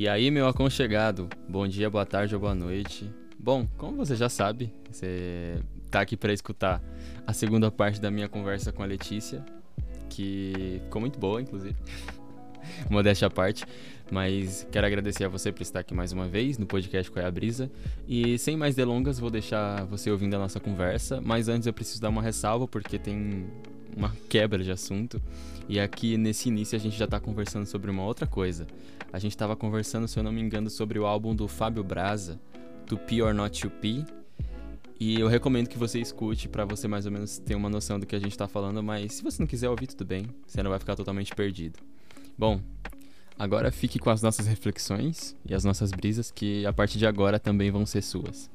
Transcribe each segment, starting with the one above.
E aí, meu aconchegado, bom dia, boa tarde ou boa noite. Bom, como você já sabe, você tá aqui para escutar a segunda parte da minha conversa com a Letícia, que ficou muito boa, inclusive. Modéstia à parte. Mas quero agradecer a você por estar aqui mais uma vez no podcast Qual é a Brisa. E sem mais delongas, vou deixar você ouvindo a nossa conversa. Mas antes eu preciso dar uma ressalva, porque tem uma quebra de assunto. E aqui nesse início a gente já está conversando sobre uma outra coisa. A gente estava conversando, se eu não me engano, sobre o álbum do Fábio Braza, To P or Not To P. E eu recomendo que você escute para você mais ou menos ter uma noção do que a gente está falando, mas se você não quiser ouvir, tudo bem, você não vai ficar totalmente perdido. Bom, agora fique com as nossas reflexões e as nossas brisas, que a partir de agora também vão ser suas.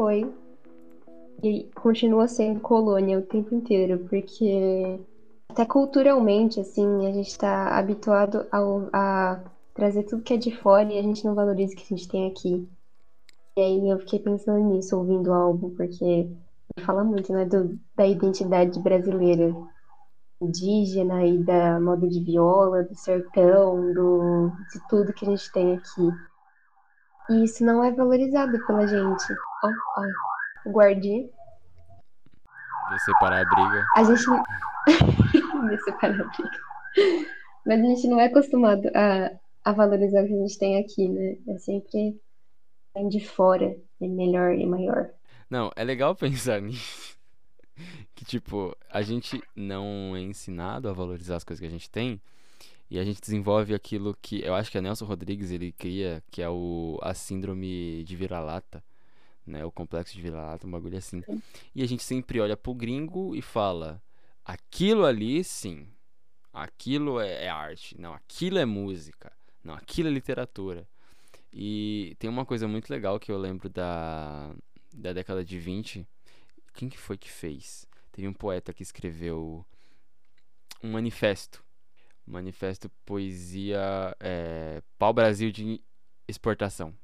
Foi e continua sendo colônia o tempo inteiro, porque até culturalmente, assim, a gente está habituado a trazer tudo que é de fora e a gente não valoriza o que a gente tem aqui. E aí eu fiquei pensando nisso, ouvindo o álbum, porque fala muito, né, do, da identidade brasileira, indígena e da moda de viola, do sertão, do, de tudo que a gente tem aqui. E isso não é valorizado pela gente. Ó, ó, o guardinha. De separar a briga. A gente não. de separar a briga. Mas a gente não é acostumado a, a valorizar o que a gente tem aqui, né? É sempre vem de fora, é melhor e maior. Não, é legal pensar nisso. que, tipo, a gente não é ensinado a valorizar as coisas que a gente tem. E a gente desenvolve aquilo que eu acho que é Nelson Rodrigues ele cria, que é o a síndrome de vira-lata, né? O complexo de vira-lata, um bagulho assim. E a gente sempre olha pro gringo e fala: aquilo ali, sim. Aquilo é, é arte. Não, aquilo é música. Não, aquilo é literatura. E tem uma coisa muito legal que eu lembro da, da década de 20. Quem que foi que fez? Teve um poeta que escreveu um manifesto Manifesto Poesia é, Pau Brasil de Exportação.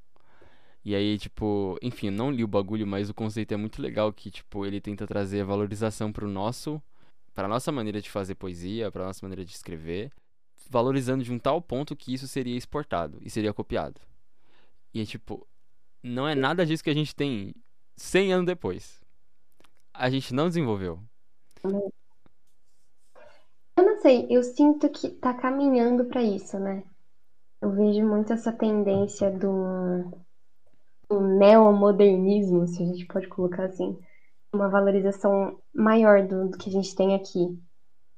E aí, tipo, enfim, não li o bagulho, mas o conceito é muito legal que, tipo, ele tenta trazer valorização pro nosso, pra nossa maneira de fazer poesia, pra nossa maneira de escrever, valorizando de um tal ponto que isso seria exportado e seria copiado. E, tipo, não é nada disso que a gente tem 100 anos depois. A gente não desenvolveu. Eu não sei, eu sinto que tá caminhando para isso, né? Eu vejo muito essa tendência do, do neomodernismo, se a gente pode colocar assim, uma valorização maior do, do que a gente tem aqui.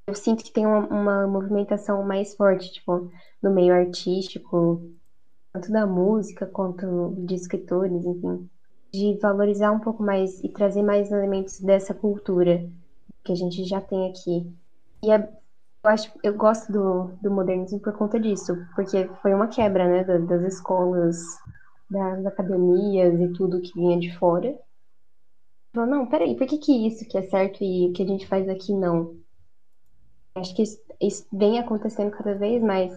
Eu sinto que tem uma, uma movimentação mais forte, tipo, no meio artístico, tanto da música quanto de escritores, enfim, de valorizar um pouco mais e trazer mais elementos dessa cultura que a gente já tem aqui. E é eu acho, eu gosto do, do modernismo por conta disso, porque foi uma quebra, né, das, escolas, das academias e tudo que vinha de fora. Falou, não, peraí, por que que isso que é certo e o que a gente faz aqui não? Acho que isso, isso vem acontecendo cada vez mais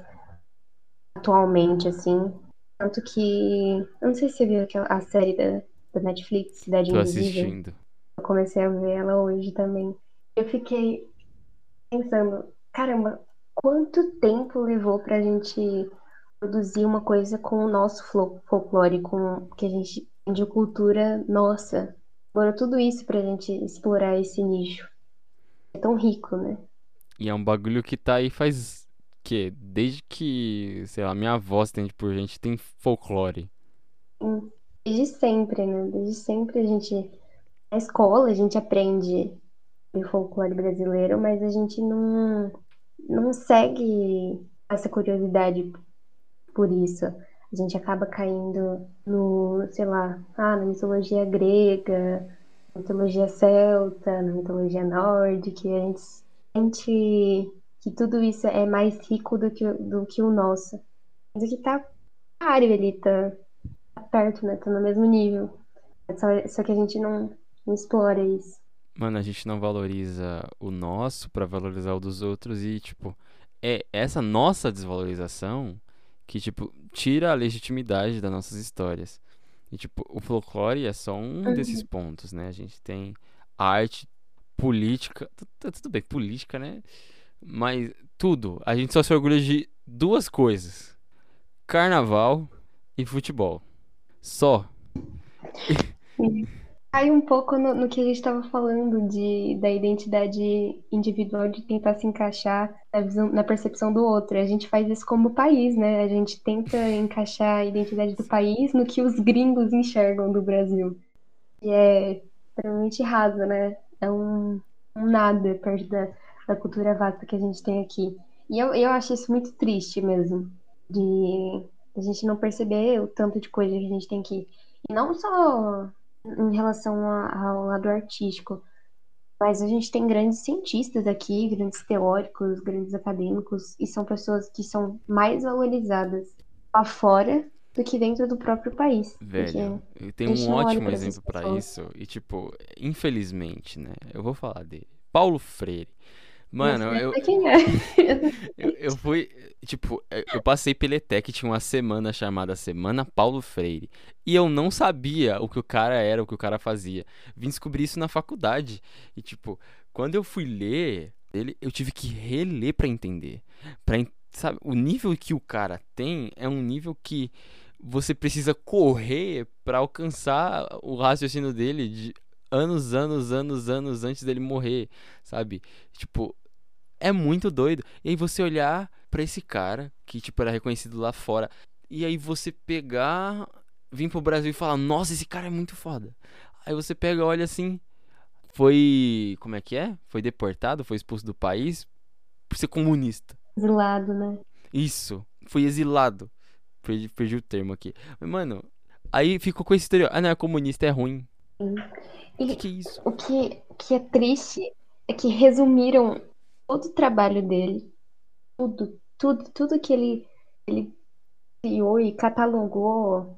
atualmente, assim. Tanto que. Eu não sei se você viu aquela, a série da, da Netflix, Cidade Tô Invisível. assistindo. Eu comecei a ver ela hoje também. Eu fiquei pensando, caramba, quanto tempo levou pra gente produzir uma coisa com o nosso folclore, com o que a gente de cultura nossa. Agora tudo isso pra gente explorar esse nicho. É tão rico, né? E é um bagulho que tá aí faz que desde que, sei lá, minha avó se entende por gente tem folclore. Hum, Desde sempre, né? Desde sempre a gente. Na escola a gente aprende o folclore brasileiro, mas a gente não, não segue essa curiosidade por isso. A gente acaba caindo no, sei lá, ah, na mitologia grega, na mitologia celta, na mitologia nórdica, a gente sente que tudo isso é mais rico do que, do que o nosso. Mas aqui tá páreo, ele tá perto, né? Tá no mesmo nível. Só, só que a gente não, não explora isso. Mano, a gente não valoriza o nosso pra valorizar o dos outros e, tipo, é essa nossa desvalorização que, tipo, tira a legitimidade das nossas histórias. E, tipo, o folclore é só um desses Uhum. pontos, né? A gente tem arte, política, tu- tudo bem, política, né? Mas tudo. A gente só se orgulha de duas coisas: carnaval e futebol. Só. Cai um pouco no, no que a gente estava falando de, da identidade individual de tentar se encaixar na visão, na percepção do outro. A gente faz isso como país, né? A gente tenta encaixar a identidade do país no que os gringos enxergam do Brasil. E é extremamente raso, né? É um, um nada perto da, da cultura vasta que a gente tem aqui. E eu, eu acho isso muito triste mesmo, de a gente não perceber o tanto de coisa que a gente tem aqui. E não só em relação a- ao lado artístico. Mas a gente tem grandes cientistas aqui, grandes teóricos, grandes acadêmicos, e são pessoas que são mais valorizadas lá fora do que dentro do próprio país. Velho, gente um ótimo exemplo pessoas. isso. E, tipo, infelizmente, né? Eu vou falar dele. Paulo Freire. Mano, eu, é. eu, eu fui. Tipo, eu eu passei pela ETEC, tinha uma semana chamada Semana Paulo Freire. E eu não sabia o que o cara era, o que o cara fazia. Vim descobrir isso na faculdade. E, tipo, quando eu fui ler ele, eu tive que reler pra entender. Pra, sabe, o nível que o cara tem é um nível que você precisa correr pra alcançar o raciocínio dele de anos, anos, anos, anos antes dele morrer, sabe? Tipo, é muito doido. E aí você olhar pra esse cara que tipo era reconhecido lá fora e aí você pegar, vir pro Brasil e falar: "Nossa, esse cara é muito foda". Aí você pega, olha assim, foi, como é que é? Foi deportado, foi expulso do país por ser comunista. Exilado, né? Isso, foi exilado. Perdi, perdi o termo aqui. Mas, mano, aí ficou com esse estereótipo. Ah, não, é comunista, é ruim. O que, E que é isso? o que, que é triste é que resumiram todo o trabalho dele, tudo, tudo, tudo que ele, ele criou e catalogou,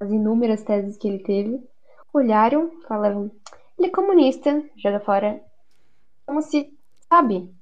as inúmeras teses que ele teve, olharam, falaram, ele é comunista, joga fora. Como se, sabe?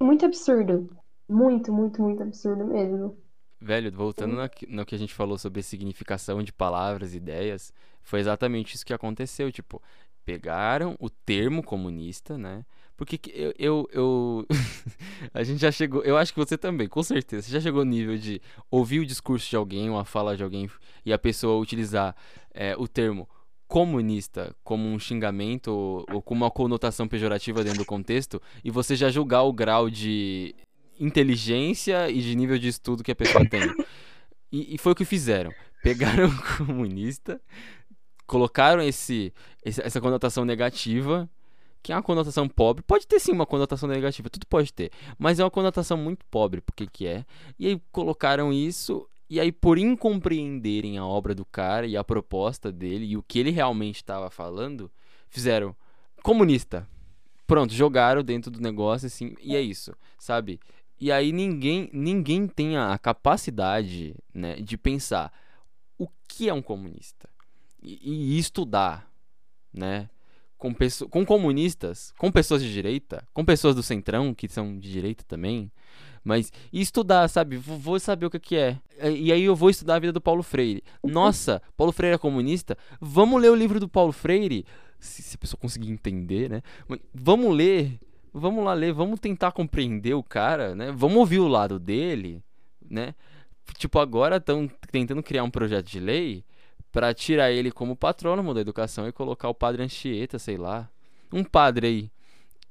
Muito absurdo. Muito, muito, muito absurdo mesmo. Velho, voltando no que a gente falou sobre significação de palavras, ideias, foi exatamente isso que aconteceu. Tipo, pegaram o termo comunista, né? Porque que eu, eu, eu- a gente já chegou, eu acho que você também, com certeza, você já chegou no nível de ouvir o discurso de alguém, ou a fala de alguém, e a pessoa utilizar é, o termo comunista como um xingamento ou, ou como uma conotação pejorativa dentro do contexto, e você já julgar o grau de inteligência e de nível de estudo que a pessoa tem. E, e foi o que fizeram. Pegaram o comunista, colocaram esse- essa conotação negativa, que é uma conotação pobre. Pode ter sim uma conotação negativa, tudo pode ter. Mas é uma conotação muito pobre, porque que é. E aí colocaram isso, e aí por incompreenderem a obra do cara e a proposta dele e o que ele realmente estava falando, fizeram comunista. Pronto, jogaram dentro do negócio assim, e é isso, sabe? E aí ninguém, ninguém tem a capacidade, né, de pensar o que é um comunista e, e estudar, né, com, com comunistas, com pessoas de direita, com pessoas do centrão que são de direita também, mas e estudar, sabe? Vou, saber o que que é. E aí eu vou estudar a vida do Paulo Freire. Nossa, Paulo Freire é comunista? Vamos ler o livro do Paulo Freire, se, se a pessoa conseguir entender, né? Vamos ler, vamos lá ler, vamos tentar compreender o cara, né? Vamos ouvir o lado dele, né? Tipo, agora estão tentando criar um projeto de lei pra tirar ele como patrônomo da educação e colocar o padre Anchieta, sei lá. Um padre aí.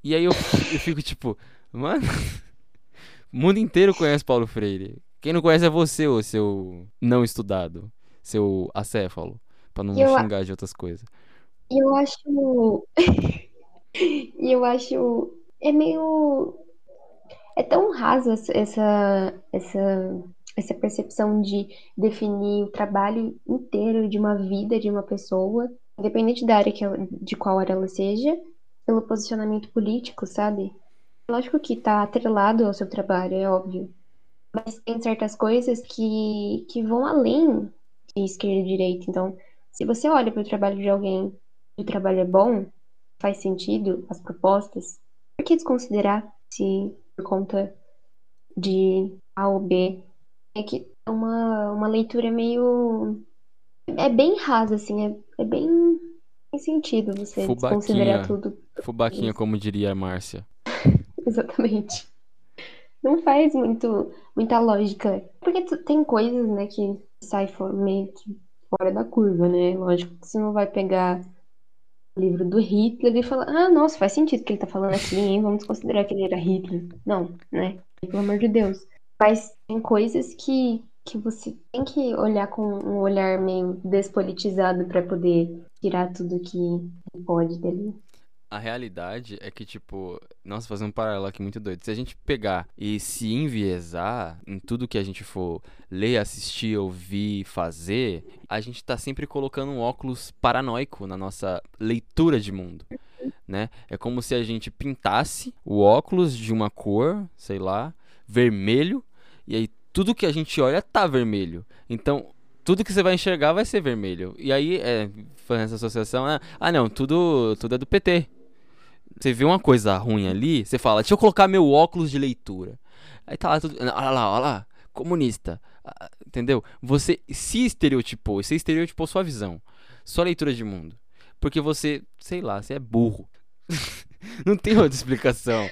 E aí eu, eu fico tipo, mano, o mundo inteiro conhece Paulo Freire. Quem não conhece é você, ô seu não estudado, seu acéfalo, pra não eu a- xingar de outras coisas. Eu acho. Eu acho. É meio. É tão raso essa, essa, essa, percepção de definir o trabalho inteiro de uma vida de uma pessoa, independente da área que ela, de qual área ela seja, pelo posicionamento político, sabe? Lógico que tá atrelado ao seu trabalho, é óbvio. Mas tem certas coisas que, que vão além de esquerda e direita. Então, se você olha para o trabalho de alguém e o trabalho é bom, faz sentido as propostas, por que desconsiderar se por conta de A ou B? É que é uma, uma leitura meio. É bem rasa, assim, é, é bem sem sentido você desconsiderar tudo. Fubaquinha, como diria a Márcia. Exatamente. Não faz muito, muita lógica. Porque tem coisas, né, que sai meio que fora da curva, né? Lógico que você não vai pegar o livro do Hitler e falar, ah, nossa, faz sentido o que ele tá falando aqui, hein? Vamos considerar que ele era Hitler. Não, né? Pelo amor de Deus. Mas tem coisas que, que você tem que olhar com um olhar meio despolitizado pra poder tirar tudo que pode dele. A realidade é que, tipo, nossa, fazer um paralelo aqui muito doido. Se a gente pegar e se enviesar em tudo que a gente for ler, assistir, ouvir, fazer, a gente tá sempre colocando um óculos paranoico na nossa leitura de mundo, né? É como se a gente pintasse o óculos de uma cor, sei lá, vermelho, e aí tudo que a gente olha tá vermelho. Então, tudo que você vai enxergar vai ser vermelho. E aí, é, fazendo essa associação, ah, ah, não, tudo, tudo é do PT. Você vê uma coisa ruim ali, você fala, deixa eu colocar meu óculos de leitura. Aí tá lá tudo. Olha lá, olha lá, comunista. Ah, Entendeu? Você se estereotipou, você estereotipou sua visão, sua leitura de mundo. Porque você, sei lá, você é burro. Não tem outra explicação.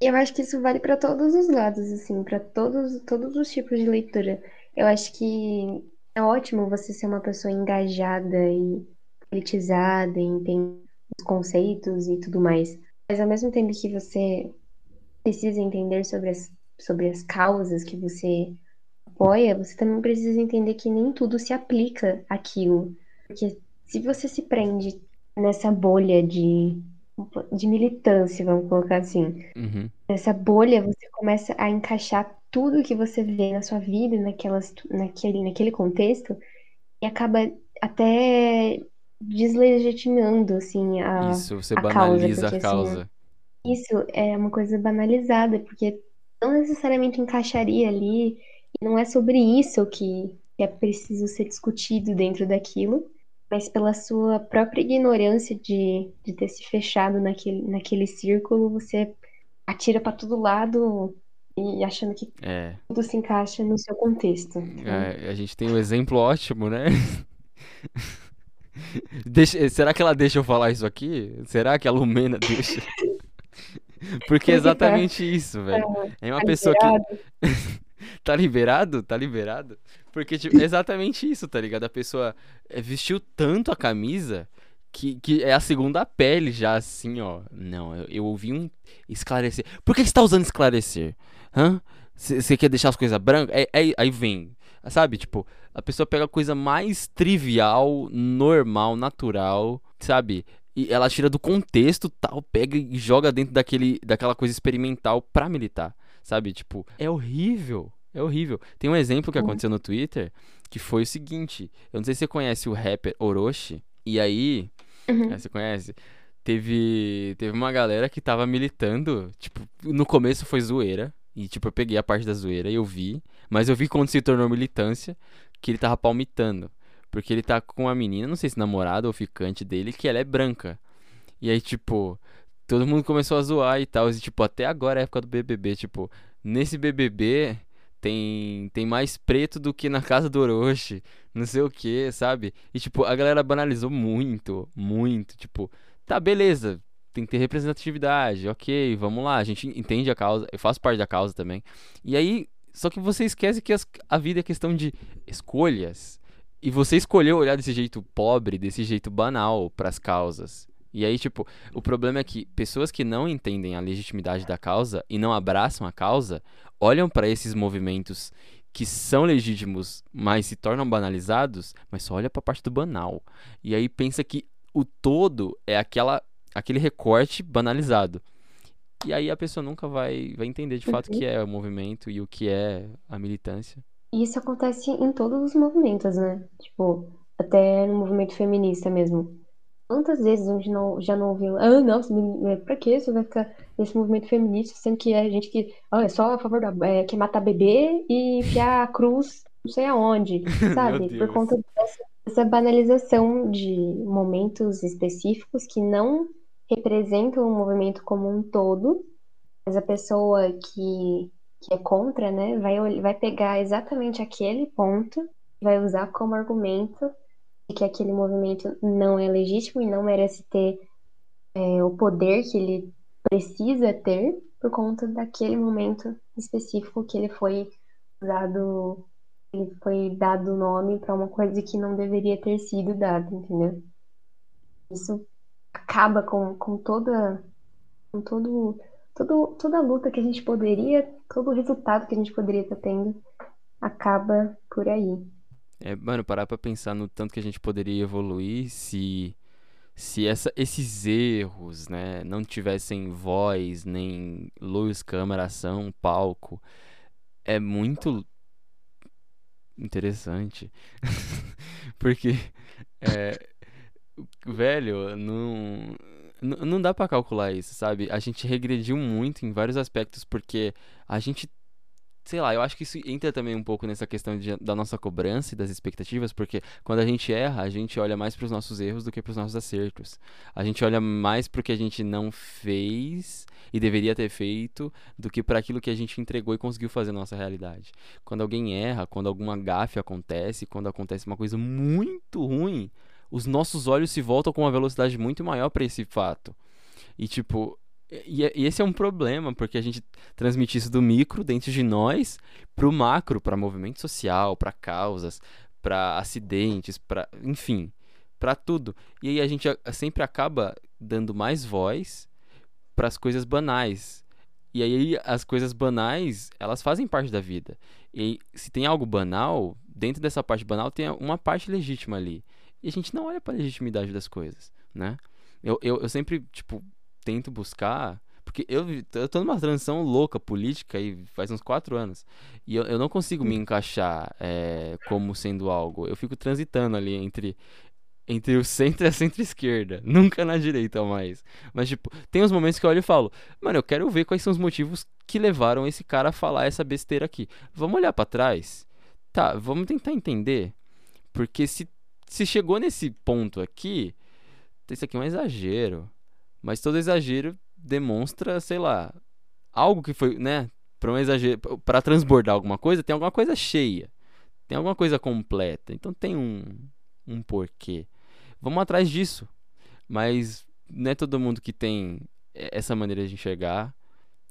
Eu acho que isso vale para todos os lados, assim, para todos, todos os tipos de leitura. Eu acho que é ótimo você ser uma pessoa engajada e politizada, entender os conceitos e tudo mais. Mas ao mesmo tempo que você precisa entender sobre as, sobre as causas que você apoia, você também precisa entender que nem tudo se aplica àquilo. Porque se você se prende nessa bolha de, de militância, vamos colocar assim, Uhum. Nessa bolha, você começa a encaixar tudo que você vê na sua vida, naquelas, naquele, naquele contexto, e acaba até deslegitimando, assim, a, Isso, você a causa, banaliza porque, a assim, causa. isso é uma coisa banalizada, porque não necessariamente encaixaria ali, e não é sobre isso que é preciso ser discutido dentro daquilo, mas pela sua própria ignorância de, de ter se fechado naquele, naquele círculo, você atira pra todo lado e achando que É, tudo se encaixa no seu contexto. é, a gente tem um exemplo ótimo, né? Deixa- será que ela deixa eu falar isso aqui? Será que a Lumena deixa? Porque é exatamente isso, velho. É uma Tá pessoa que. Tá liberado? Tá liberado? Porque, tipo, é exatamente isso, tá ligado? A pessoa eh, vestiu tanto a camisa que, que é a segunda pele já, assim, ó. Não, eu, eu ouvi um esclarecer. Por que que você tá usando esclarecer? Hã? Você quer deixar as coisas brancas? É, é- aí vem, sabe? Tipo, a pessoa pega a coisa mais trivial, normal, natural, sabe? E ela tira do contexto, tal, pega e joga dentro daquele, daquela coisa experimental pra militar, sabe? Tipo, é horrível, é horrível. Tem um exemplo que Uhum. aconteceu no Twitter que foi o seguinte: eu não sei se você conhece o rapper Orochi, e aí, Uhum. é, você conhece? Teve, teve uma galera que tava militando, tipo, no começo foi zoeira, e tipo, eu peguei a parte da zoeira e eu vi, mas eu vi quando se tornou militância, que ele tava palmitando. Porque ele tá com uma menina, não sei se namorada ou ficante dele, que ela é branca. E aí, tipo, todo mundo começou a zoar e tal. E, tipo, até agora é a época do BBB. Tipo, nesse BBB tem, tem mais preto do que na casa do Orochi. Não sei o que, sabe? E, tipo, a galera banalizou muito, muito. Tipo, tá, beleza. Tem que ter representatividade. Ok, vamos lá. A gente entende a causa. Eu faço parte da causa também. E aí, só que você esquece que as- a vida é questão de escolhas. E você escolheu olhar desse jeito pobre, desse jeito banal pras causas. E aí, tipo, o problema é que pessoas que não entendem a legitimidade da causa e não abraçam a causa, olham pra esses movimentos que são legítimos, mas se tornam banalizados, mas só olha pra parte do banal. E aí pensa que o todo é aquela aquele recorte banalizado. E aí a pessoa nunca vai, vai entender de fato o que é o movimento e o que é a militância. E isso acontece em todos os movimentos, né? Tipo, até no movimento feminista mesmo. Quantas vezes a gente não, já não ouviu, ah, men- é, pra que você vai ficar nesse movimento feminista, sendo que é gente que ah, é só a favor da, é, quer matar bebê e enfiar a cruz não sei aonde, sabe? Por conta dessa, dessa banalização de momentos específicos que não representam o movimento como um todo, mas a pessoa que, que é contra, né, vai, vai pegar exatamente aquele ponto, vai usar como argumento que aquele movimento não é legítimo e não merece ter é, o poder que ele precisa ter por conta daquele momento específico que ele foi dado ele foi dado nome para uma coisa que não deveria ter sido dado, entendeu? Isso acaba com, com toda com todo, todo toda a luta que a gente poderia, todo o resultado que a gente poderia estar tendo acaba por aí. É, mano, parar pra pensar no tanto que a gente poderia evoluir se se essa, esses erros, né, não tivessem voz, nem luz, câmera, ação, palco, é muito interessante. Porque, é, velho, não, não dá para calcular isso, sabe? A gente regrediu muito em vários aspectos porque a gente sei lá, eu acho que isso entra também um pouco nessa questão de, da nossa cobrança e das expectativas, porque quando a gente erra, a gente olha mais para os nossos erros do que para os nossos acertos. A gente olha mais para o que a gente não fez e deveria ter feito do que para aquilo que a gente entregou e conseguiu fazer na nossa realidade. Quando alguém erra, quando alguma gafe acontece, quando acontece uma coisa muito ruim, os nossos olhos se voltam com uma velocidade muito maior para esse fato. E tipo, e, e, esse é um problema, porque a gente transmite isso do micro dentro de nós pro macro, para movimento social, para causas, para acidentes, para enfim, para tudo. E aí a gente sempre acaba dando mais voz para as coisas banais. E aí as coisas banais, elas fazem parte da vida. E se tem algo banal, dentro dessa parte banal tem uma parte legítima ali. E a gente não olha para a legitimidade das coisas, né? Eu, eu, eu sempre, tipo, tento buscar. Porque eu, eu tô numa transição louca política aí faz uns quatro anos. E eu, eu não consigo me encaixar é, como sendo algo. Eu fico transitando ali entre entre o centro e a centro-esquerda. Nunca na direita mais. Mas, tipo, tem uns momentos que eu olho e falo, mano, eu quero ver quais são os motivos que levaram esse cara a falar essa besteira aqui. Vamos olhar para trás? Tá, vamos tentar entender. Porque se, se chegou nesse ponto aqui, isso aqui é um exagero. Mas todo exagero demonstra, sei lá, algo que foi, né? Para um exagero, para transbordar alguma coisa, tem alguma coisa cheia. Tem alguma coisa completa. Então tem um um porquê. Vamos atrás disso. Mas não é todo mundo que tem essa maneira de enxergar.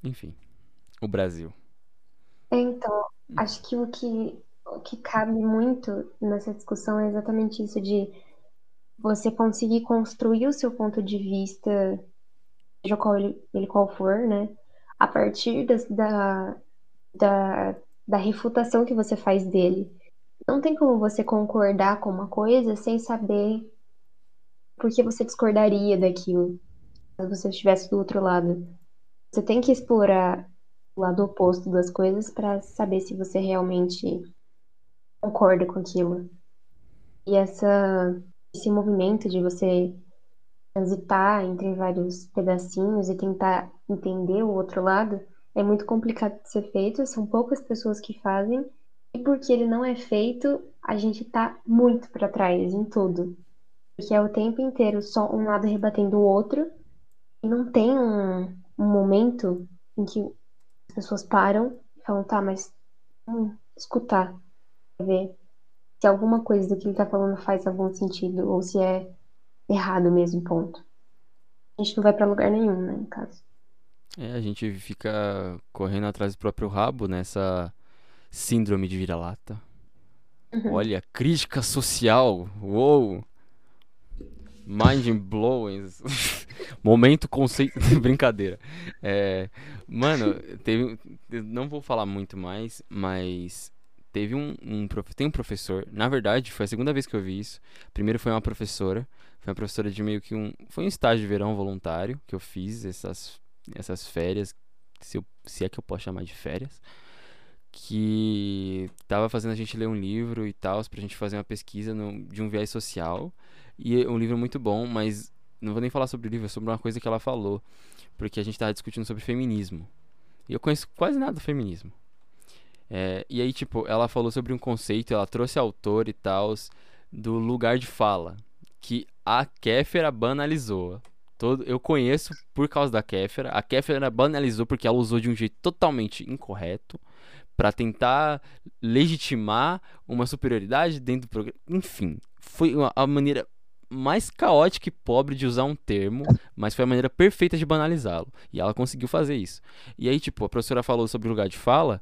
Enfim, o Brasil. Então, acho que o que, o que cabe muito nessa discussão é exatamente isso de você conseguir construir o seu ponto de vista, seja qual ele, ele qual for, né? A partir das, da, da, da refutação que você faz dele. Não tem como você concordar com uma coisa sem saber por que você discordaria daquilo, se você estivesse do outro lado. Você tem que explorar o lado oposto das coisas para saber se você realmente concorda com aquilo. E essa esse movimento de você transitar entre vários pedacinhos e tentar entender o outro lado é muito complicado de ser feito, são poucas pessoas que fazem, e porque ele não é feito, a gente tá muito para trás em tudo. Porque é o tempo inteiro só um lado rebatendo o outro, e não tem um, um momento em que as pessoas param e falam, tá, mas vamos escutar, ver se alguma coisa do que ele tá falando faz algum sentido ou se é errado mesmo, ponto. A gente não vai para lugar nenhum, né, no caso. É, a gente fica correndo atrás do próprio rabo nessa síndrome de vira-lata. Uhum. Olha, crítica social. Uou! Mind blowing. Momento conceito. Brincadeira. É, mano, teve. Não vou falar muito mais, mas teve um, um, tem um professor, na verdade, foi a segunda vez que eu vi isso. Primeiro foi uma professora, foi uma professora de meio que um, foi um estágio de verão voluntário que eu fiz essas essas férias, se, eu, se é que eu posso chamar de férias, que tava fazendo a gente ler um livro e tal, pra gente fazer uma pesquisa no, de um viés social. E é um livro muito bom, mas não vou nem falar sobre o livro, é sobre uma coisa que ela falou, porque a gente tava discutindo sobre feminismo. E eu conheço quase nada do feminismo. É, e aí, tipo, ela falou sobre um conceito, ela trouxe autor e tal, do lugar de fala, que a Kéfera banalizou. Todo, eu conheço por causa da Kéfera. A Kéfera banalizou porque ela usou de um jeito totalmente incorreto para tentar legitimar uma superioridade dentro do programa. Enfim, foi uma, a maneira mais caótica e pobre de usar um termo, mas foi a maneira perfeita de banalizá-lo. E ela conseguiu fazer isso. E aí, tipo, a professora falou sobre o lugar de fala,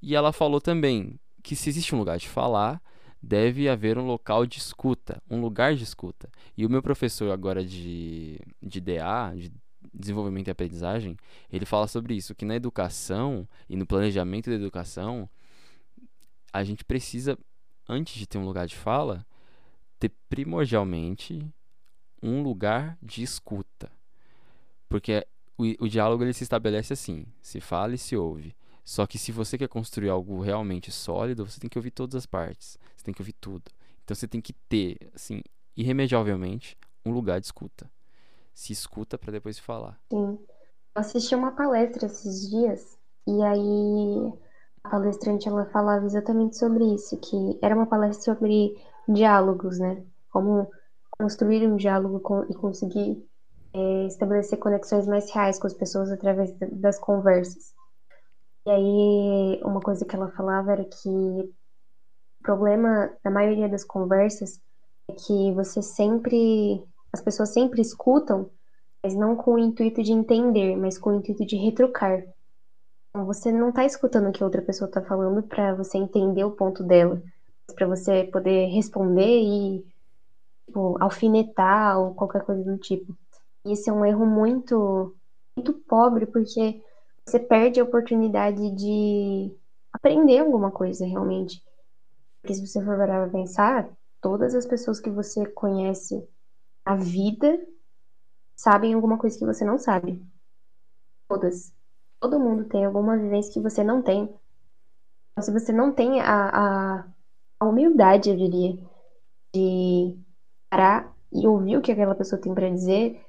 e ela falou também que se existe um lugar de falar, deve haver um local de escuta, um lugar de escuta. E o meu professor agora de, de DA, de desenvolvimento e aprendizagem, ele fala sobre isso, que na educação e no planejamento da educação, a gente precisa, antes de ter um lugar de fala, ter primordialmente um lugar de escuta. Porque o, o diálogo ele se estabelece assim: se fala e se ouve. Só que se você quer construir algo realmente sólido, você tem que ouvir todas as partes. Você tem que ouvir tudo. Então você tem que ter, assim, irremediavelmente, um lugar de escuta. Se escuta para depois falar. Sim. Eu assisti uma palestra esses dias e aí a palestrante ela falava exatamente sobre isso, que era uma palestra sobre diálogos, né? Como construir um diálogo com, e conseguir é, estabelecer conexões mais reais com as pessoas através das conversas. E aí, uma coisa que ela falava era que o problema da maioria das conversas é que você sempre. As pessoas sempre escutam, mas não com o intuito de entender, mas com o intuito de retrucar. Então, você não está escutando o que outra pessoa está falando para você entender o ponto dela, para você poder responder e tipo, alfinetar ou qualquer coisa do tipo. Esse é um erro muito, muito pobre, porque você perde a oportunidade de aprender alguma coisa realmente. Porque se você for parar pensar, todas as pessoas que você conhece a vida sabem alguma coisa que você não sabe. Todas. Todo mundo tem alguma vivência que você não tem. Então, se você não tem a, a, a humildade, eu diria, de parar e ouvir o que aquela pessoa tem para dizer,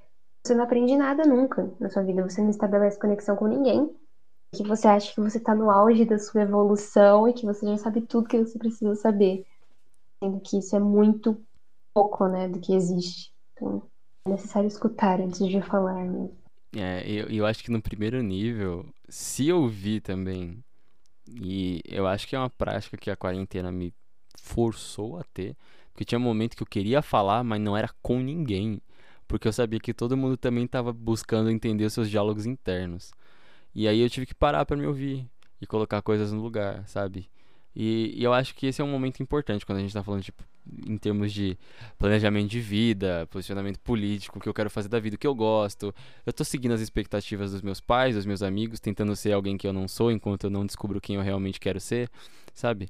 você não aprende nada nunca na sua vida, você não estabelece conexão com ninguém, que você acha que você está no auge da sua evolução e que você já sabe tudo que você precisa saber, sendo que isso é muito pouco, né, do que existe. Então, é necessário escutar antes de falar, né? É, eu, eu acho que no primeiro nível, se ouvir também, e eu acho que é uma prática que a quarentena me forçou a ter, porque tinha um momento que eu queria falar, mas não era com ninguém porque eu sabia que todo mundo também estava buscando entender os seus diálogos internos. E aí eu tive que parar para me ouvir e colocar coisas no lugar, sabe? E, e, eu acho que esse é um momento importante quando a gente está falando, tipo, em termos de planejamento de vida, posicionamento político, o que eu quero fazer da vida, o que eu gosto. Eu tô seguindo as expectativas dos meus pais, dos meus amigos, tentando ser alguém que eu não sou enquanto eu não descubro quem eu realmente quero ser, sabe?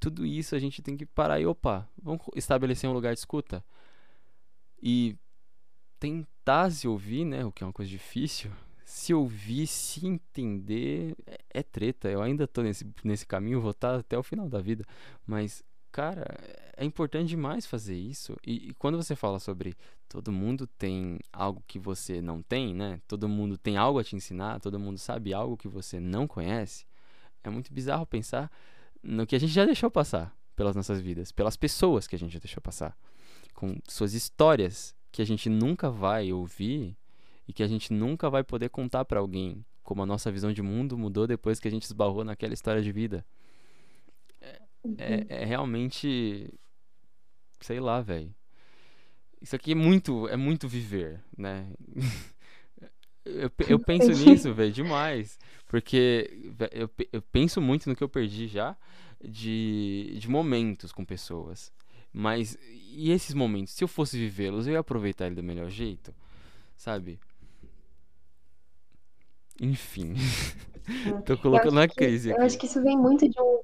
Tudo isso a gente tem que parar e, opa, vamos estabelecer um lugar de escuta. E tentar se ouvir, né? O que é uma coisa difícil. Se ouvir, se entender, é, é treta. Eu ainda tô nesse, nesse caminho, vou estar até o final da vida. Mas, cara, é importante demais fazer isso. E, e quando você fala sobre todo mundo tem algo que você não tem, né? Todo mundo tem algo a te ensinar, todo mundo sabe algo que você não conhece. É muito bizarro pensar no que a gente já deixou passar pelas nossas vidas, pelas pessoas que a gente já deixou passar, com suas histórias que a gente nunca vai ouvir e que a gente nunca vai poder contar para alguém como a nossa visão de mundo mudou depois que a gente esbarrou naquela história de vida. É, é, é realmente. Sei lá, velho. Isso aqui é muito, é muito viver, né? eu, eu penso nisso, velho, demais. Porque eu, eu penso muito no que eu perdi já de, de momentos com pessoas. Mas e esses momentos, se eu fosse vivê-los, eu ia aproveitar ele do melhor jeito, sabe? Enfim. Tô colocando na crise aqui. Eu acho que isso vem muito de um.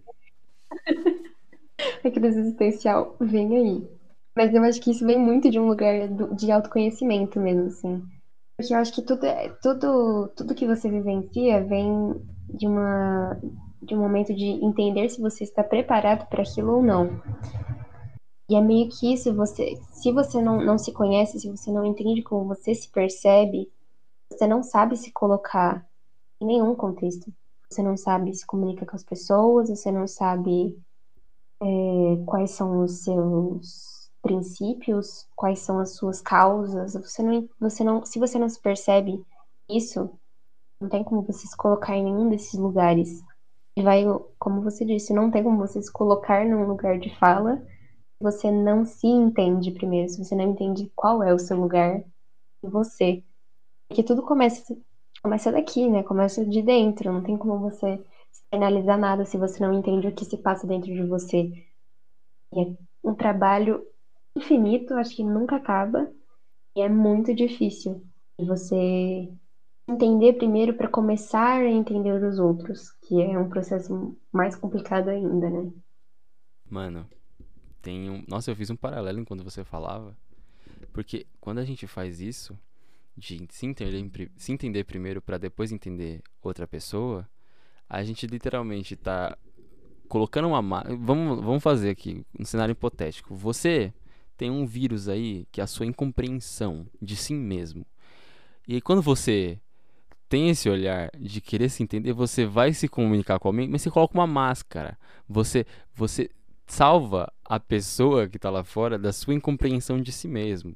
a crise existencial vem aí. Mas eu acho que isso vem muito de um lugar de autoconhecimento mesmo, assim. Porque eu acho que tudo, é, tudo, tudo que você vivencia vem de uma de um momento de entender se você está preparado para aquilo ou não. E é meio que isso, você, se você não, não se conhece, se você não entende como você se percebe, você não sabe se colocar em nenhum contexto. Você não sabe se comunica com as pessoas, você não sabe é, quais são os seus princípios, quais são as suas causas. Você não, você não, se você não se percebe isso, não tem como você se colocar em nenhum desses lugares. E vai, como você disse, não tem como você se colocar num lugar de fala se você não se entende primeiro, se você não entende qual é o seu lugar em você. Porque tudo começa, começa daqui, né? Começa de dentro. Não tem como você finalizar nada se você não entende o que se passa dentro de você. E é um trabalho infinito, acho que nunca acaba. E é muito difícil você entender primeiro para começar a entender os outros, que é um processo mais complicado ainda, né? Mano, tem um. Nossa, eu fiz um paralelo enquanto você falava. Porque quando a gente faz isso, de se entender, se entender primeiro para depois entender outra pessoa, a gente literalmente tá colocando uma. Vamos, vamos fazer aqui um cenário hipotético. Você tem um vírus aí que é a sua incompreensão de si mesmo. E quando você tem esse olhar de querer se entender, você vai se comunicar com alguém, mas você coloca uma máscara. Você, você salva a pessoa que está lá fora da sua incompreensão de si mesmo.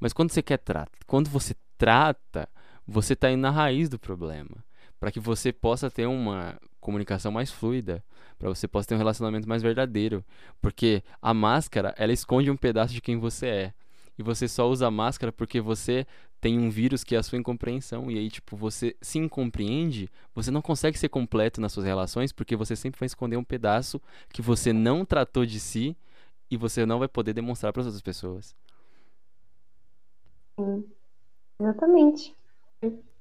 Mas quando você quer tratar, quando você trata, você está indo na raiz do problema, para que você possa ter uma comunicação mais fluida, para você possa ter um relacionamento mais verdadeiro, porque a máscara ela esconde um pedaço de quem você é e você só usa a máscara porque você tem um vírus que é a sua incompreensão. E aí, tipo, você se incompreende, você não consegue ser completo nas suas relações porque você sempre vai esconder um pedaço que você não tratou de si e você não vai poder demonstrar para as outras pessoas. Sim, exatamente.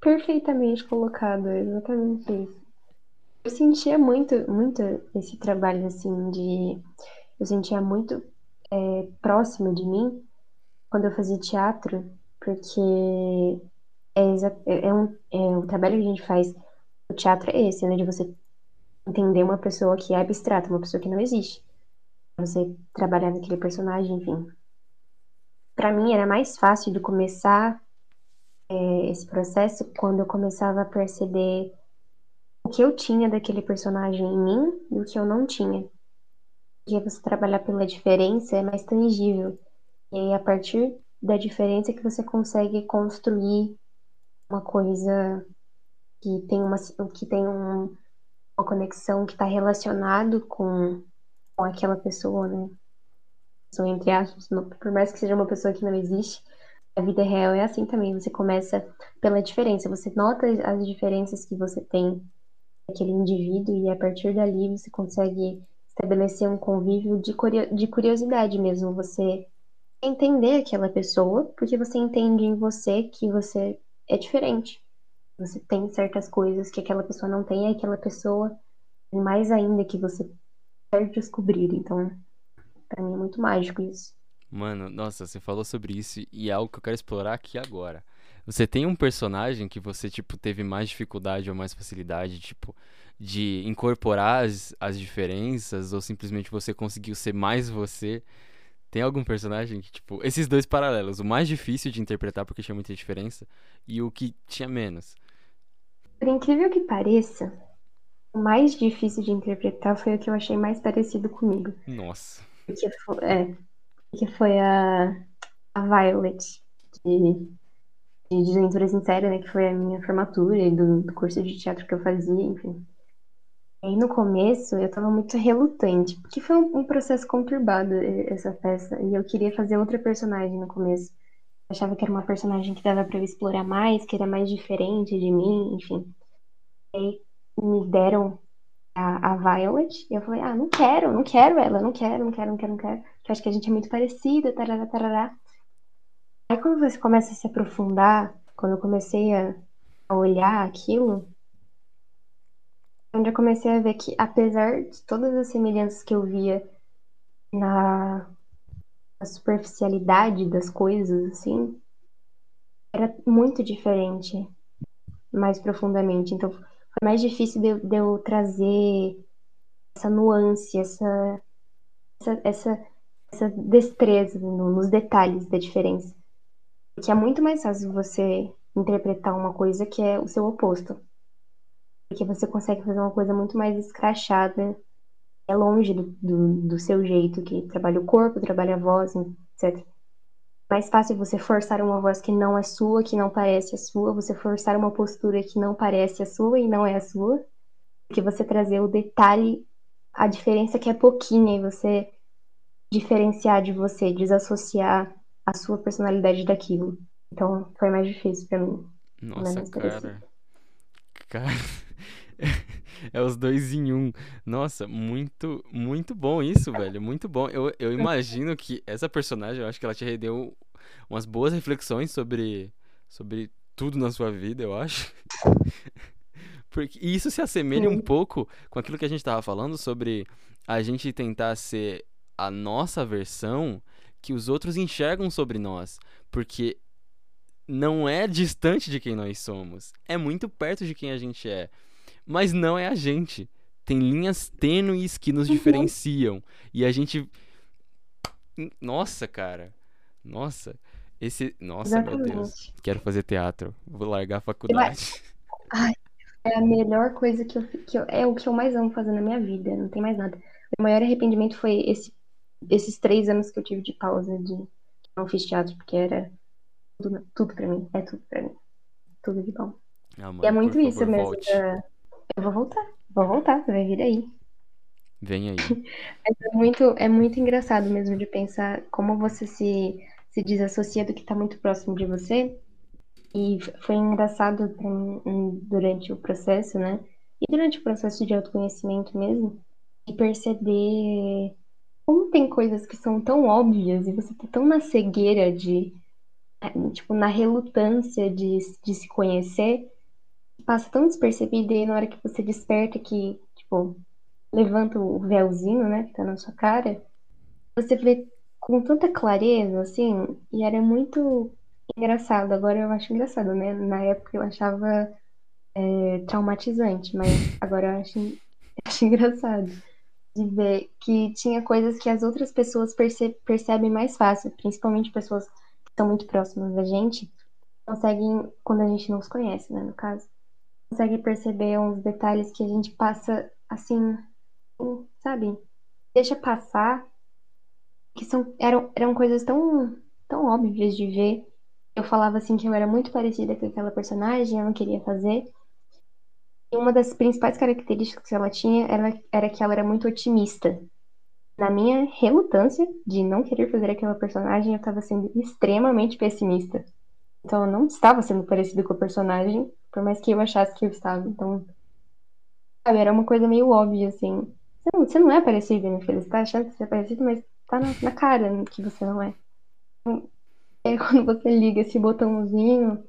Perfeitamente colocado, exatamente isso. Eu sentia muito, muito esse trabalho, assim, de. Eu sentia muito é, próximo de mim quando eu fazia teatro, porque é, é, é, um, é um trabalho que a gente faz. O teatro é esse, né? De você entender uma pessoa que é abstrata, uma pessoa que não existe. Você trabalhar naquele personagem, enfim. Para mim era mais fácil de começar é, esse processo quando eu começava a perceber o que eu tinha daquele personagem em mim e o que eu não tinha. Porque você trabalhar pela diferença é mais tangível. E aí, a partir da diferença que você consegue construir uma coisa que tem uma, que tem um, uma conexão que está relacionado com, com aquela pessoa, né? São entre aspas, por mais que seja uma pessoa que não existe, a vida real é assim também. Você começa pela diferença, você nota as diferenças que você tem aquele indivíduo e a partir dali você consegue estabelecer um convívio de, de curiosidade mesmo. Você entender aquela pessoa, porque você entende em você que você é diferente. Você tem certas coisas que aquela pessoa não tem, e aquela pessoa mais ainda que você quer descobrir. Então, para mim é muito mágico isso. Mano, nossa, você falou sobre isso e é algo que eu quero explorar aqui agora. Você tem um personagem que você, tipo, teve mais dificuldade ou mais facilidade, tipo, de incorporar as, as diferenças ou simplesmente você conseguiu ser mais você tem algum personagem que, tipo, esses dois paralelos, o mais difícil de interpretar porque tinha muita diferença e o que tinha menos? Por incrível que pareça, o mais difícil de interpretar foi o que eu achei mais parecido comigo. Nossa. Porque foi, é, porque foi a, a Violet de, de Desventura Sincera, né? Que foi a minha formatura e do, do curso de teatro que eu fazia, enfim. E no começo eu tava muito relutante, porque foi um, um processo conturbado essa peça, e eu queria fazer outra personagem no começo. Eu achava que era uma personagem que dava para eu explorar mais, que era mais diferente de mim, enfim. E aí me deram a, a Violet, e eu falei, ah, não quero, não quero ela, não quero, não quero, não quero, não quero, que eu acho que a gente é muito parecida, tarará, tarará. Aí quando você começa a se aprofundar, quando eu comecei a, olhar aquilo, onde eu comecei a ver que, apesar de todas as semelhanças que eu via na, na superficialidade das coisas, assim, era muito diferente, mais profundamente. Então, foi mais difícil de eu, de eu trazer essa nuance, essa, essa, essa, essa destreza no, nos detalhes da diferença. É muito mais fácil você interpretar uma coisa que é o seu oposto porque você consegue fazer uma coisa muito mais escrachada, é longe do, do, do seu jeito, que trabalha o corpo, trabalha a voz, etc. Mais fácil você forçar uma voz que não é sua, que não parece a sua, você forçar uma postura que não parece a sua e não é a sua, do que você trazer o detalhe, a diferença que é pouquinha e você diferenciar de você, desassociar a sua personalidade daquilo. Então, foi mais difícil para mim. Nossa, cara. Cara. é os dois em um. Nossa, muito, muito bom isso, velho. Muito bom. Eu, eu imagino que essa personagem, eu acho que ela te rendeu umas boas reflexões sobre, sobre tudo na sua vida, eu acho. Porque, e isso se assemelha um pouco com aquilo que a gente tava falando sobre a gente tentar ser a nossa versão que os outros enxergam sobre nós. Porque não é distante de quem nós somos. É muito perto de quem a gente é. Mas não é a gente. Tem linhas tênues que nos uhum. diferenciam. E a gente. Nossa, cara. Nossa. Esse. Nossa, Exatamente. meu Deus. Quero fazer teatro. Vou largar a faculdade. Ai, é a melhor coisa que eu, que eu. É o que eu mais amo fazer na minha vida. Não tem mais nada. O maior arrependimento foi esse, esses três anos que eu tive de pausa de não fiz teatro, porque era tudo, tudo pra mim. É tudo pra mim. Tudo de bom. Ah, mãe, e é muito isso favor, mesmo. Eu vou voltar. Vou voltar, vai vir aí. Vem aí. é, muito, é muito engraçado mesmo de pensar como você se, se desassocia do que está muito próximo de você. E foi engraçado pra mim durante o processo, né? E durante o processo de autoconhecimento mesmo, de perceber como tem coisas que são tão óbvias e você tá tão na cegueira de tipo, na relutância de, de se conhecer, passa tão despercebido e na hora que você desperta que, tipo, levanta o véuzinho, né, que tá na sua cara, você vê com tanta clareza, assim, e era muito engraçado. Agora eu acho engraçado, né? Na época eu achava é, traumatizante, mas agora eu acho, acho engraçado de ver que tinha coisas que as outras pessoas perce percebem mais fácil, principalmente pessoas estão muito próximas da gente, conseguem, quando a gente não os conhece, né, no caso, conseguem perceber uns detalhes que a gente passa assim, sabe? Deixa passar, que são, eram, eram coisas tão, tão óbvias de ver. Eu falava assim que eu era muito parecida com aquela personagem, eu não queria fazer. E uma das principais características que ela tinha era, era que ela era muito otimista na minha relutância de não querer fazer aquela personagem, eu estava sendo extremamente pessimista. Então eu não estava sendo parecida com a personagem, por mais que eu achasse que eu estava. Então, sabe, era uma coisa meio óbvia, assim. Você não, você não é parecida, minha filha. Você tá achando que você é parecida, mas tá na, na cara que você não é. Então, é quando você liga esse botãozinho,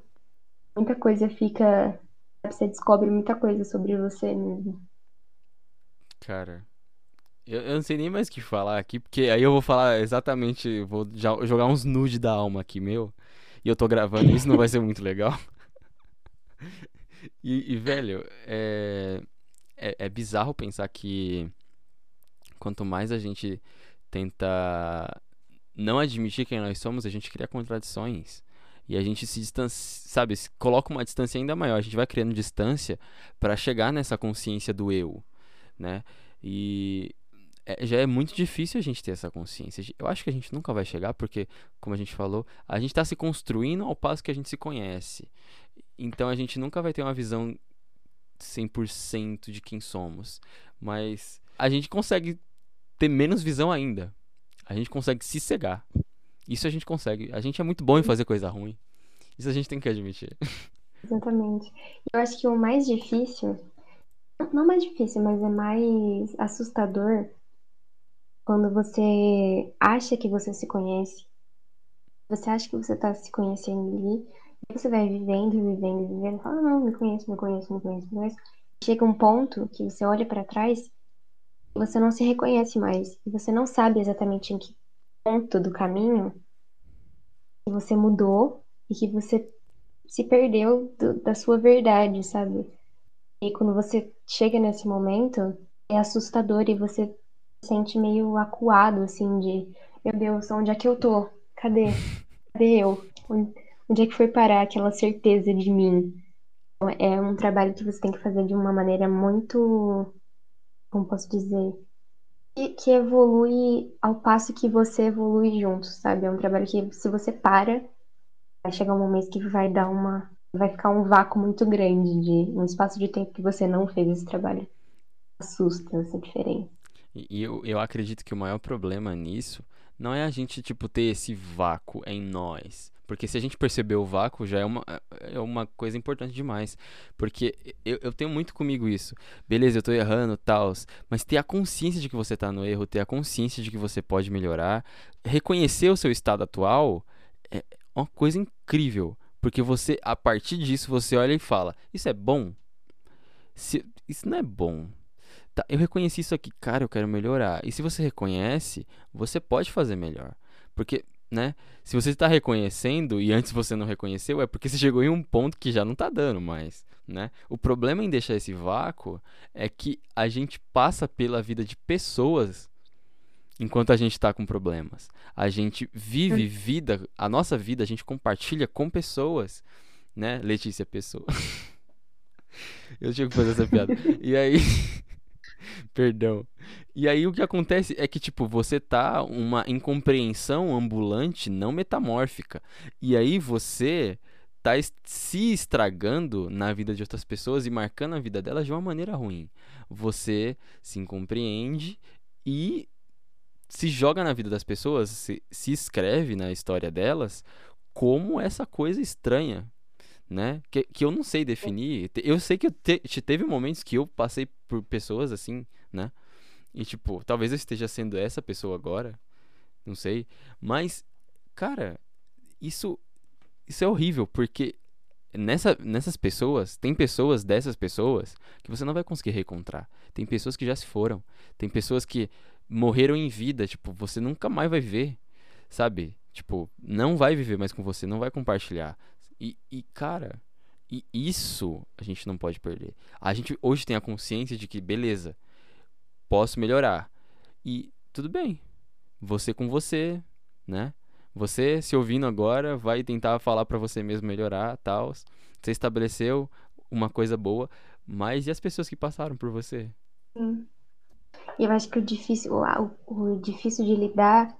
muita coisa fica. Você descobre muita coisa sobre você mesmo. Cara, eu, eu, não sei nem mais o que falar aqui, porque aí eu vou falar exatamente. Vou jogar uns nude da alma aqui, meu. E eu tô gravando isso, não vai ser muito legal. E, e velho, é, é, é, bizarro pensar que quanto mais a gente tenta não admitir quem nós somos, a gente cria contradições. E a gente se distancia, sabe, coloca uma distância ainda maior. A gente vai criando distância para chegar nessa consciência do eu, né? E, é, já é muito difícil a gente ter essa consciência. Eu acho que a gente nunca vai chegar, porque, como a gente falou, a gente está se construindo ao passo que a gente se conhece. Então a gente nunca vai ter uma visão 100% de quem somos. Mas a gente consegue ter menos visão ainda. A gente consegue se cegar. Isso a gente consegue. A gente é muito bom em fazer coisa ruim. Isso a gente tem que admitir. Exatamente. Eu acho que o mais difícil, não mais difícil, mas é mais assustador quando você acha que você se conhece, você acha que você está se conhecendo ali, e você vai vivendo, vivendo, vivendo, fala, não, me conheço, me conheço, me conheço, me conheço. Chega um ponto que você olha para trás e você não se reconhece mais. E você não sabe exatamente em que ponto do caminho você mudou e que você se perdeu do, da sua verdade, sabe? E quando você chega nesse momento, é assustador e você sente meio acuado, assim, de meu Deus, onde é que eu tô? Cadê? Cadê eu? Onde é que foi parar aquela certeza de mim? Então, é um trabalho que você tem que fazer de uma maneira muito. Como posso dizer? que, que evolui ao passo que você evolui junto, sabe? É um trabalho que se você para, vai chegar um momento que vai dar uma. Vai ficar um vácuo muito grande de um espaço de tempo que você não fez esse trabalho. Assusta essa diferença. E e eu, eu acredito que o maior problema nisso não é a gente, tipo, ter esse vácuo em nós. Porque se a gente perceber o vácuo, já é uma, é uma coisa importante demais. Porque eu, eu tenho muito comigo isso. Beleza, eu tô errando, tal. Mas ter a consciência de que você tá no erro, ter a consciência de que você pode melhorar, reconhecer o seu estado atual é uma coisa incrível. Porque você, a partir disso, você olha e fala: Isso é bom? Se, isso não é bom. Tá, eu reconheci isso aqui, cara, eu quero melhorar. E se você reconhece, você pode fazer melhor. Porque, né? Se você está reconhecendo e antes você não reconheceu, é porque você chegou em um ponto que já não tá dando mais, né? O problema em deixar esse vácuo é que a gente passa pela vida de pessoas enquanto a gente está com problemas. A gente vive vida, a nossa vida a gente compartilha com pessoas, né? Letícia Pessoa. eu tinha que fazer essa piada. E aí Perdão. E aí o que acontece é que, tipo, você tá uma incompreensão ambulante, não metamórfica. E aí você tá se estragando na vida de outras pessoas e marcando a vida delas de uma maneira ruim. Você se incompreende e se joga na vida das pessoas, se, se escreve na história delas como essa coisa estranha, né? Que, que eu não sei definir. Eu sei que te- teve momentos que eu passei por pessoas assim, né? E tipo, talvez eu esteja sendo essa pessoa agora, não sei. Mas, cara, isso, isso é horrível, porque nessa, nessas pessoas, tem pessoas dessas pessoas que você não vai conseguir reencontrar. Tem pessoas que já se foram. Tem pessoas que morreram em vida, tipo, você nunca mais vai ver, sabe? Tipo, não vai viver mais com você, não vai compartilhar. E, e cara, e isso a gente não pode perder. A gente hoje tem a consciência de que, beleza, posso melhorar. E tudo bem. Você com você, né? Você se ouvindo agora vai tentar falar pra você mesmo melhorar, tal. Você estabeleceu uma coisa boa, mas e as pessoas que passaram por você? Sim. E eu acho que o difícil, o, o difícil de lidar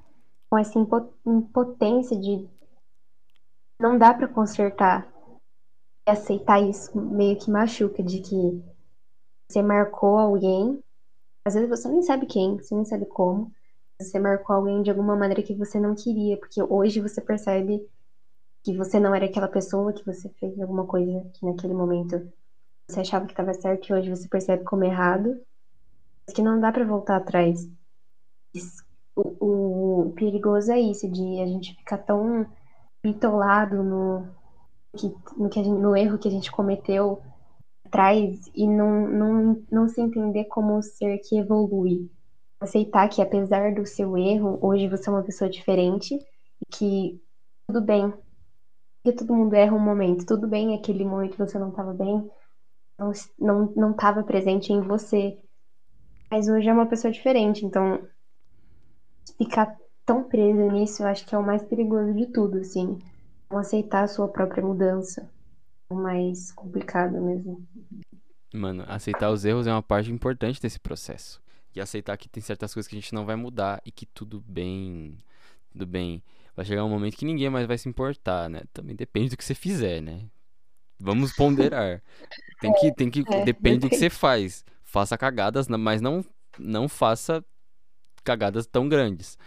com essa impo- impotência de não dá pra consertar e aceitar isso meio que machuca, de que você marcou alguém, às vezes você nem sabe quem, você nem sabe como, você marcou alguém de alguma maneira que você não queria, porque hoje você percebe que você não era aquela pessoa, que você fez alguma coisa que naquele momento você achava que estava certo e hoje você percebe como errado, que não dá pra voltar atrás. O, o perigoso é isso, de a gente ficar tão bitolado no, que, no, que gente- no erro que a gente cometeu atrás e não, não, não se entender como um ser que evolui. Aceitar que apesar do seu erro, hoje você é uma pessoa diferente e que tudo bem, que todo mundo erra um momento, tudo bem aquele momento que você não estava bem, não, não, não estava presente em você, mas hoje é uma pessoa diferente, então ficar tão preso nisso eu acho que é o mais perigoso de tudo, assim, não aceitar a sua própria mudança, é o mais complicado mesmo. Mano, aceitar os erros é uma parte importante desse processo. E aceitar que tem certas coisas que a gente não vai mudar e que tudo bem, tudo bem. Vai chegar um momento que ninguém mais vai se importar, né? Também depende do que você fizer, né? Vamos ponderar. Tem que, tem que, É, depende do que você faz. Faça cagadas, mas não, não faça cagadas tão grandes.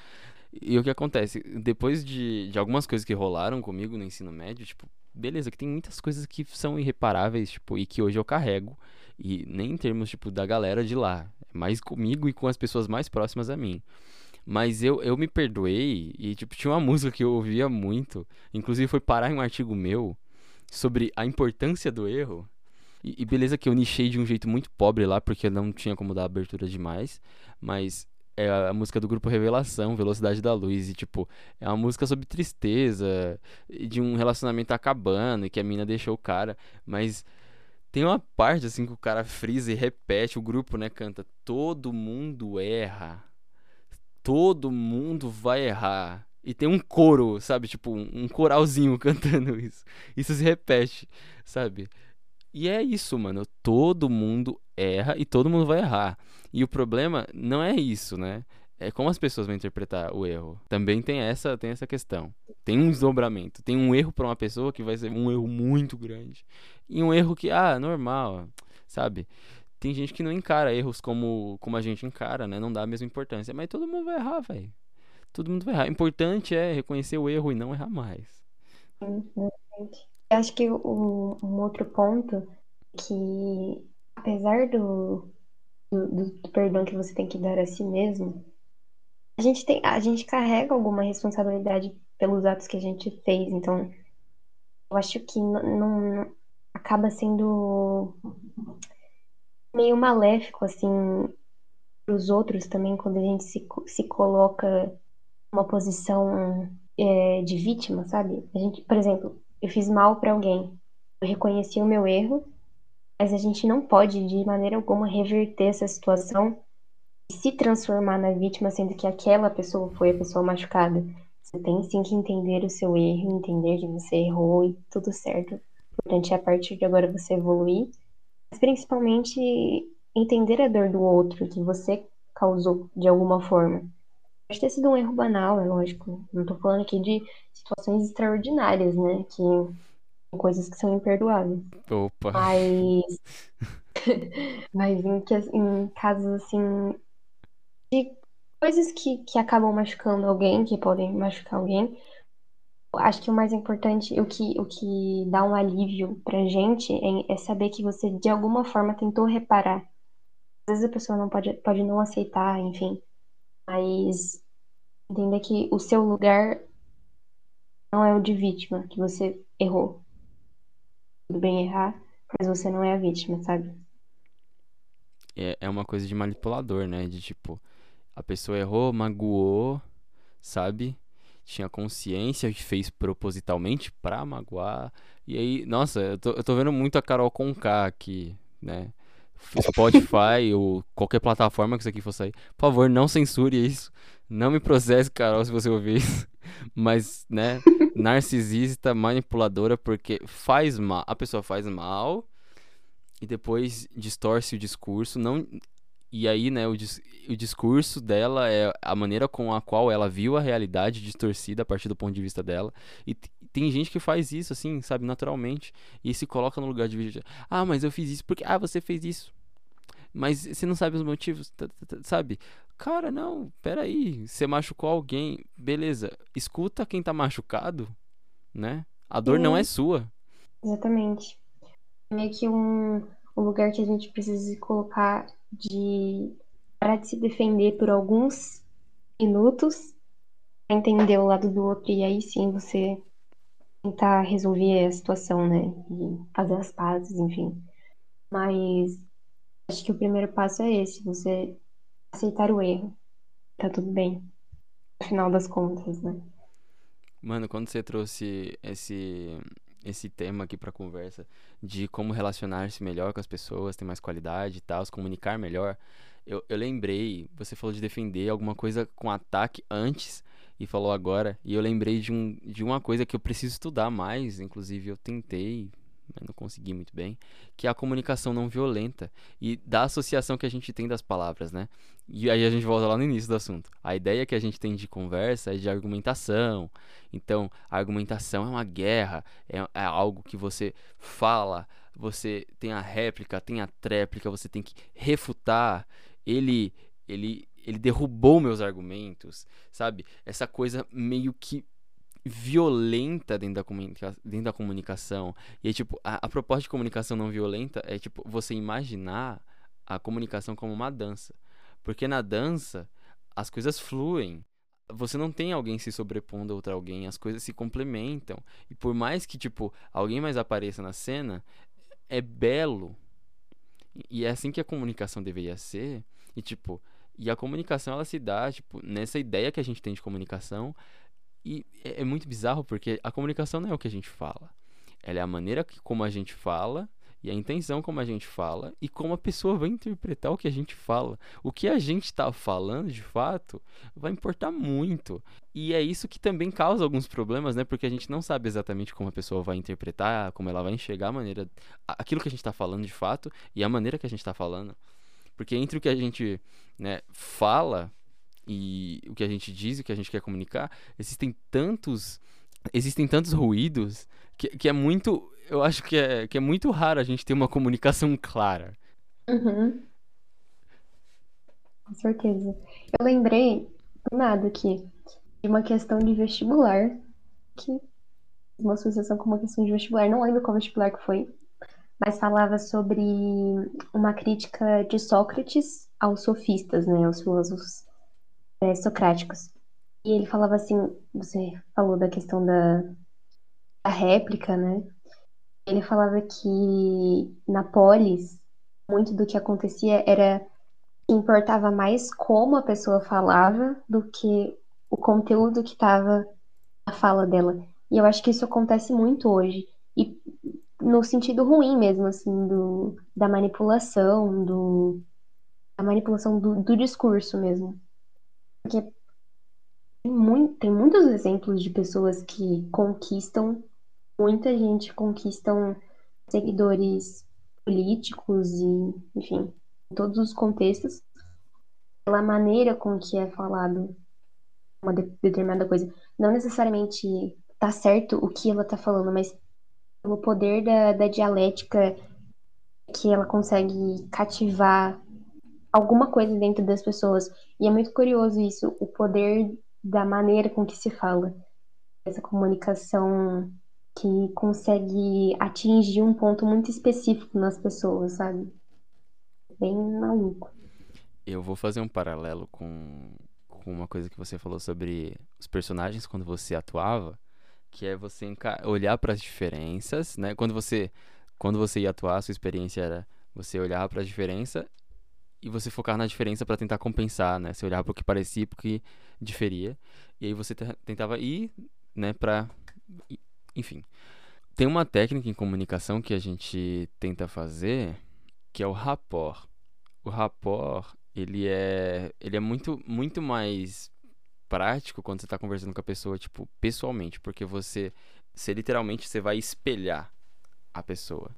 E o que acontece? Depois de, de algumas coisas que rolaram comigo no ensino médio, tipo, beleza, que tem muitas coisas que são irreparáveis, tipo, e que hoje eu carrego. E nem em termos, tipo, da galera de lá. É mais comigo e com as pessoas mais próximas a mim. Mas eu, eu me perdoei e, tipo, tinha uma música que eu ouvia muito. Inclusive foi parar em um artigo meu sobre a importância do erro. E, e beleza que eu nichei de um jeito muito pobre lá, porque não tinha como dar abertura demais. Mas é a música do grupo Revelação, Velocidade da Luz. E, tipo, é uma música sobre tristeza, de um relacionamento acabando, e que a mina deixou o cara. Mas tem uma parte, assim, que o cara frisa e repete, o grupo, né, canta: Todo mundo erra. Todo mundo vai errar. E tem um coro, sabe? Tipo, um um coralzinho cantando isso. Isso se repete, sabe? E é isso, mano. Todo mundo erra e todo mundo vai errar. E o problema não é isso, né? É como as pessoas vão interpretar o erro. Também tem essa, tem essa questão. Tem um desdobramento. Tem um erro para uma pessoa que vai ser um erro muito grande. E um erro que, ah, normal, sabe? Tem gente que não encara erros como, como a gente encara, né? Não dá a mesma importância. Mas todo mundo vai errar, velho. Todo mundo vai errar. O importante é reconhecer o erro e não errar mais. Exatamente. Eu acho que o, um outro ponto que, apesar do, do, do perdão que você tem que dar a si mesmo, a gente tem, a gente carrega alguma responsabilidade pelos atos que a gente fez. Então, eu acho que não, não acaba sendo meio maléfico assim para os outros também quando a gente se, se coloca uma posição é, de vítima, sabe? A gente, por exemplo, eu fiz mal para alguém, eu reconheci o meu erro, mas a gente não pode de maneira alguma reverter essa situação e se transformar na vítima, sendo que aquela pessoa foi a pessoa machucada. Você tem sim que entender o seu erro, entender que você errou e tudo certo. O importante é a partir de agora você evoluir, mas principalmente entender a dor do outro que você causou de alguma forma. Pode ter sido um erro banal, é lógico. Não tô falando aqui de situações extraordinárias, né? Que coisas que são imperdoáveis. Opa. Mas. Mas em, em casos assim. De coisas que, que acabam machucando alguém, que podem machucar alguém. Acho que o mais importante, o que, o que dá um alívio pra gente é, é saber que você de alguma forma tentou reparar. Às vezes a pessoa não pode, pode não aceitar, enfim. Mas entender que o seu lugar não é o de vítima, que você errou. Tudo bem errar, mas você não é a vítima, sabe? É, é uma coisa de manipulador, né? De tipo, a pessoa errou, magoou, sabe? Tinha consciência que fez propositalmente pra magoar. E aí, nossa, eu tô, eu tô vendo muito a Carol Conká aqui, né? Spotify ou qualquer plataforma que isso aqui for sair. Por favor, não censure isso. Não me processe, Carol, se você ouvir isso. Mas, né, narcisista, manipuladora, porque faz mal. A pessoa faz mal e depois distorce o discurso. Não, e aí, né, o, dis o discurso dela é a maneira com a qual ela viu a realidade distorcida a partir do ponto de vista dela. E tem gente que faz isso, assim, sabe, naturalmente. E se coloca no lugar de vídeo. Ah, mas eu fiz isso porque. Ah, você fez isso. Mas você não sabe os motivos, sabe? Cara, não, peraí. Você machucou alguém, beleza. Escuta quem tá machucado, né? A dor não é sua. Exatamente. Meio que um, um lugar que a gente precisa se colocar de parar de se defender por alguns minutos, entender o lado do outro e aí sim você tentar resolver a situação, né? E fazer as pazes, enfim. Mas acho que o primeiro passo é esse, você aceitar o erro. Tá tudo bem. No final das contas, né? Mano, quando você trouxe esse esse tema aqui para conversa de como relacionar-se melhor com as pessoas, ter mais qualidade e tal, se comunicar melhor. Eu, eu lembrei, você falou de defender alguma coisa com ataque antes e falou agora, e eu lembrei de, um, de uma coisa que eu preciso estudar mais, inclusive eu tentei, mas não consegui muito bem, que é a comunicação não violenta e da associação que a gente tem das palavras, né? E aí a gente volta lá no início do assunto. A ideia que a gente tem de conversa é de argumentação. Então, a argumentação é uma guerra, é, é algo que você fala, você tem a réplica, tem a tréplica, você tem que refutar. Ele, ele, ele derrubou meus argumentos, sabe? Essa coisa meio que violenta dentro da, comunica dentro da comunicação. E tipo, a, a proposta de comunicação não violenta é, tipo, você imaginar a comunicação como uma dança. Porque na dança, as coisas fluem. Você não tem alguém se sobrepondo a outra alguém, as coisas se complementam. E por mais que, tipo, alguém mais apareça na cena, é belo. E é assim que a comunicação deveria ser. E, tipo, e a comunicação, ela se dá, tipo, nessa ideia que a gente tem de comunicação, e é, é, muito bizarro porque a comunicação não é o que a gente fala. Ela é a maneira que, como a gente fala e a intenção como a gente fala e como a pessoa vai interpretar o que a gente fala. O que a gente está falando, de fato, vai importar muito. E é isso que também causa alguns problemas, né? Porque a gente não sabe exatamente como a pessoa vai interpretar, como ela vai enxergar a maneira, aquilo que a gente está falando de fato e a maneira que a gente está falando. Porque entre o que a gente né, fala e o que a gente diz e o que a gente quer comunicar, existem tantos existem tantos ruídos que, que é muito eu acho que é, que é muito raro a gente ter uma comunicação clara. Uhum. Com certeza. Eu lembrei do nada aqui de uma questão de vestibular que uma associação com uma questão de vestibular, não lembro qual vestibular que foi, mas falava sobre uma crítica de Sócrates aos sofistas, né, aos filósofos é, socráticos. E ele falava assim, você falou da questão da, da réplica, né? Ele falava que na polis, muito do que acontecia era importava mais como a pessoa falava do que o conteúdo que estava na fala dela. E eu acho que isso acontece muito hoje. No sentido ruim mesmo, assim, do, da manipulação, do, da manipulação do, do discurso mesmo. Porque tem, muito, tem muitos exemplos de pessoas que conquistam muita gente conquistam seguidores políticos e, enfim, em todos os contextos, pela maneira com que é falado uma de determinada coisa. Não necessariamente tá certo o que ela tá falando, mas pelo poder da, da dialética que ela consegue cativar alguma coisa dentro das pessoas. E é muito curioso isso, o poder da maneira com que se fala. Essa comunicação que consegue atingir um ponto muito específico nas pessoas, sabe? Bem maluco. Eu vou fazer um paralelo com, com uma coisa que você falou sobre os personagens quando você atuava, que é você olhar para as diferenças, né? Quando você quando você ia atuar, sua experiência era você olhar para a diferença e você focar na diferença para tentar compensar, né? Você olhar para o que parecia para o que diferia, e aí você tentava ir, né, para enfim. Tem uma técnica em comunicação que a gente tenta fazer, que é o rapport. O rapport, ele é, ele é muito, muito mais prático quando você está conversando com a pessoa, tipo, pessoalmente, porque você, você literalmente você vai espelhar a pessoa.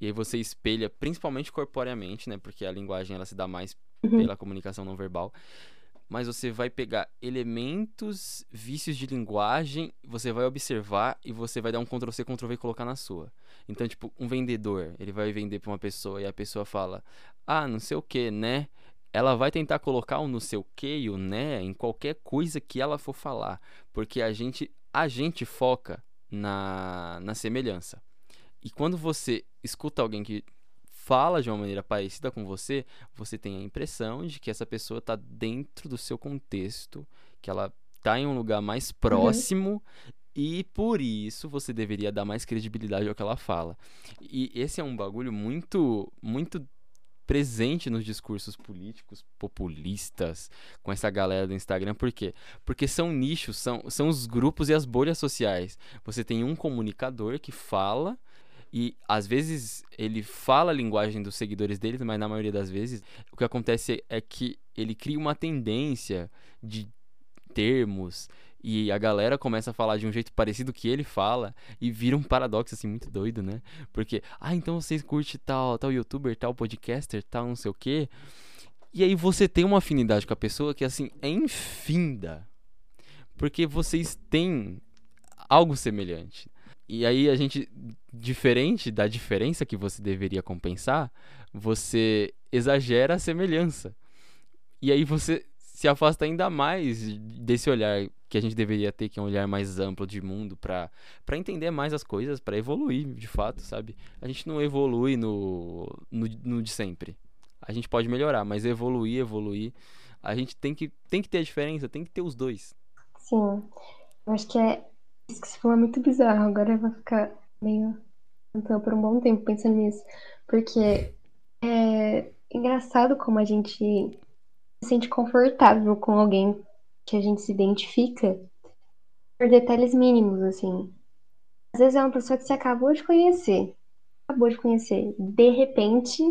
E aí você espelha principalmente corporeamente, né? Porque a linguagem ela se dá mais uhum. pela comunicação não verbal mas você vai pegar elementos, vícios de linguagem, você vai observar e você vai dar um Ctrl C, Ctrl V e colocar na sua. Então, tipo, um vendedor, ele vai vender para uma pessoa e a pessoa fala: "Ah, não sei o que, né?" Ela vai tentar colocar o não sei o que e o né em qualquer coisa que ela for falar, porque a gente a gente foca na na semelhança. E quando você escuta alguém que fala de uma maneira parecida com você, você tem a impressão de que essa pessoa está dentro do seu contexto, que ela está em um lugar mais uhum. próximo uhum. e por isso você deveria dar mais credibilidade ao que ela fala. E esse é um bagulho muito, muito presente nos discursos políticos populistas com essa galera do Instagram. Por quê? Porque são nichos, são, são os grupos e as bolhas sociais. Você tem um comunicador que fala e às vezes ele fala a linguagem dos seguidores dele, mas na maioria das vezes o que acontece é que ele cria uma tendência de termos e a galera começa a falar de um jeito parecido que ele fala e vira um paradoxo assim muito doido, né? Porque, ah, então vocês curte tal, tal youtuber, tal podcaster, tal não sei o quê. E aí você tem uma afinidade com a pessoa que assim é infinda. Porque vocês têm algo semelhante. E aí a gente, diferente da diferença que você deveria compensar, você exagera a semelhança. E aí você se afasta ainda mais desse olhar que a gente deveria ter, que é um olhar mais amplo de mundo, para entender mais as coisas, para evoluir de fato, sabe? A gente não evolui no, no, no de sempre. A gente pode melhorar, mas evoluir, evoluir, a gente tem que, tem que ter a diferença, tem que ter os dois. Sim. Eu acho que é isso que você falou é muito bizarro. Agora eu vou ficar meio. Então, por um bom tempo pensando nisso. Porque é engraçado como a gente sente confortável com alguém que a gente se identifica por detalhes mínimos, assim. Às vezes é uma pessoa que você acabou de conhecer. acabou de conhecer. De repente,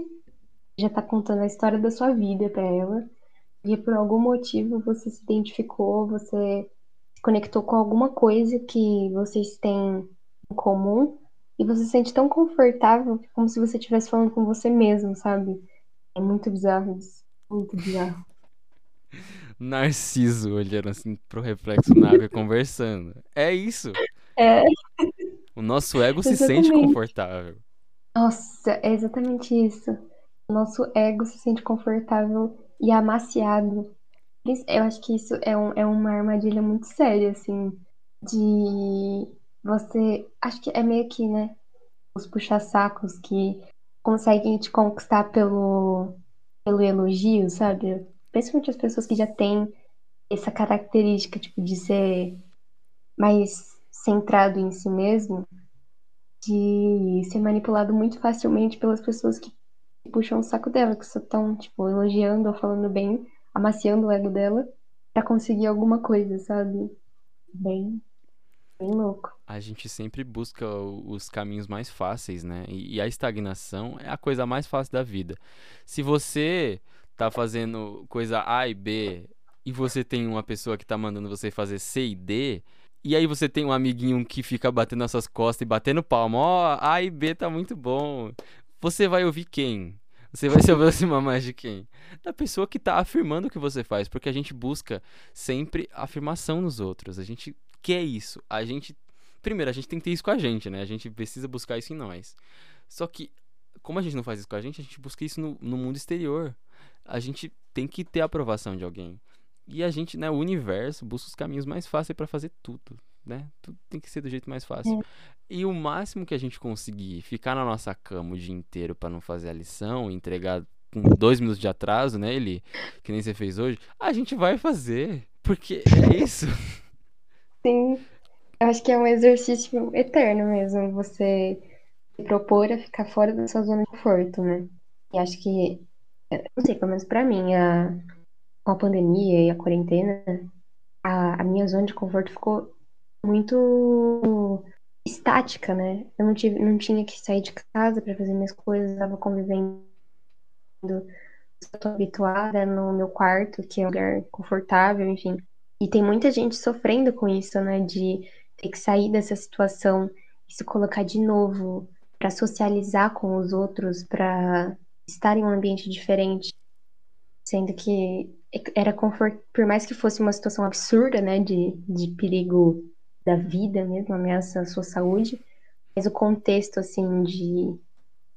já tá contando a história da sua vida para ela. E por algum motivo você se identificou, você se conectou com alguma coisa que vocês têm em comum e você se sente tão confortável como se você estivesse falando com você mesmo, sabe? É muito bizarro isso. Muito bizarro. Narciso olhando assim pro reflexo na água e conversando. É isso. É. O nosso ego se sente Exatamente. confortável. Nossa, é exatamente isso. O nosso ego se sente confortável e amaciado. Eu acho que isso é, um, é uma armadilha muito séria, assim, de você. Acho que é meio que, né? Os puxa-sacos que conseguem te conquistar pelo, pelo elogio, sabe? Principalmente as pessoas que já têm essa característica, tipo, de ser mais centrado em si mesmo, de ser manipulado muito facilmente pelas pessoas que puxam o saco dela, que só estão, tipo, elogiando ou falando bem, amaciando o ego dela pra conseguir alguma coisa, sabe? Bem, bem louco. A gente sempre busca os caminhos mais fáceis, né? E a estagnação é a coisa mais fácil da vida. Se você tá fazendo coisa A e B e você tem uma pessoa que tá mandando você fazer C e D, e aí você tem um amiguinho que fica batendo nas suas costas e batendo palma, ó, A e B tá muito bom. Você vai ouvir quem? Você vai se aproximar mais de quem? Da pessoa que tá afirmando o que você faz, porque a gente busca sempre afirmação nos outros. A gente quer isso. A gente Primeiro, a gente tem que ter isso com a gente, né? A gente precisa buscar isso em nós. Só que, como a gente não faz isso com a gente, a gente busca isso no, no mundo exterior. A gente tem que ter a aprovação de alguém. E a gente, né, o universo, busca os caminhos mais fáceis pra fazer tudo, né? Tudo tem que ser do jeito mais fácil. E o máximo que a gente conseguir ficar na nossa cama o dia inteiro pra não fazer a lição, entregar com dois minutos de atraso, né, Eli? Que nem você fez hoje, a gente vai fazer. Porque é isso. Sim, eu acho que é um exercício eterno mesmo, você se propor a ficar fora da sua zona de conforto, né? E acho que, não sei, pelo menos pra mim, a, com a pandemia e a quarentena, a, a minha zona de conforto ficou muito estática, né? Eu não tive, não tinha que sair de casa pra fazer minhas coisas, estava convivendo, estou habituada no meu quarto, que é um lugar confortável, enfim. E tem muita gente sofrendo com isso, né? De ter que sair dessa situação e se colocar de novo pra socializar com os outros, pra estar em um ambiente diferente, sendo que era confort... por mais que fosse uma situação absurda, né, de, de perigo da vida mesmo, ameaça à sua saúde, mas o contexto, assim, de,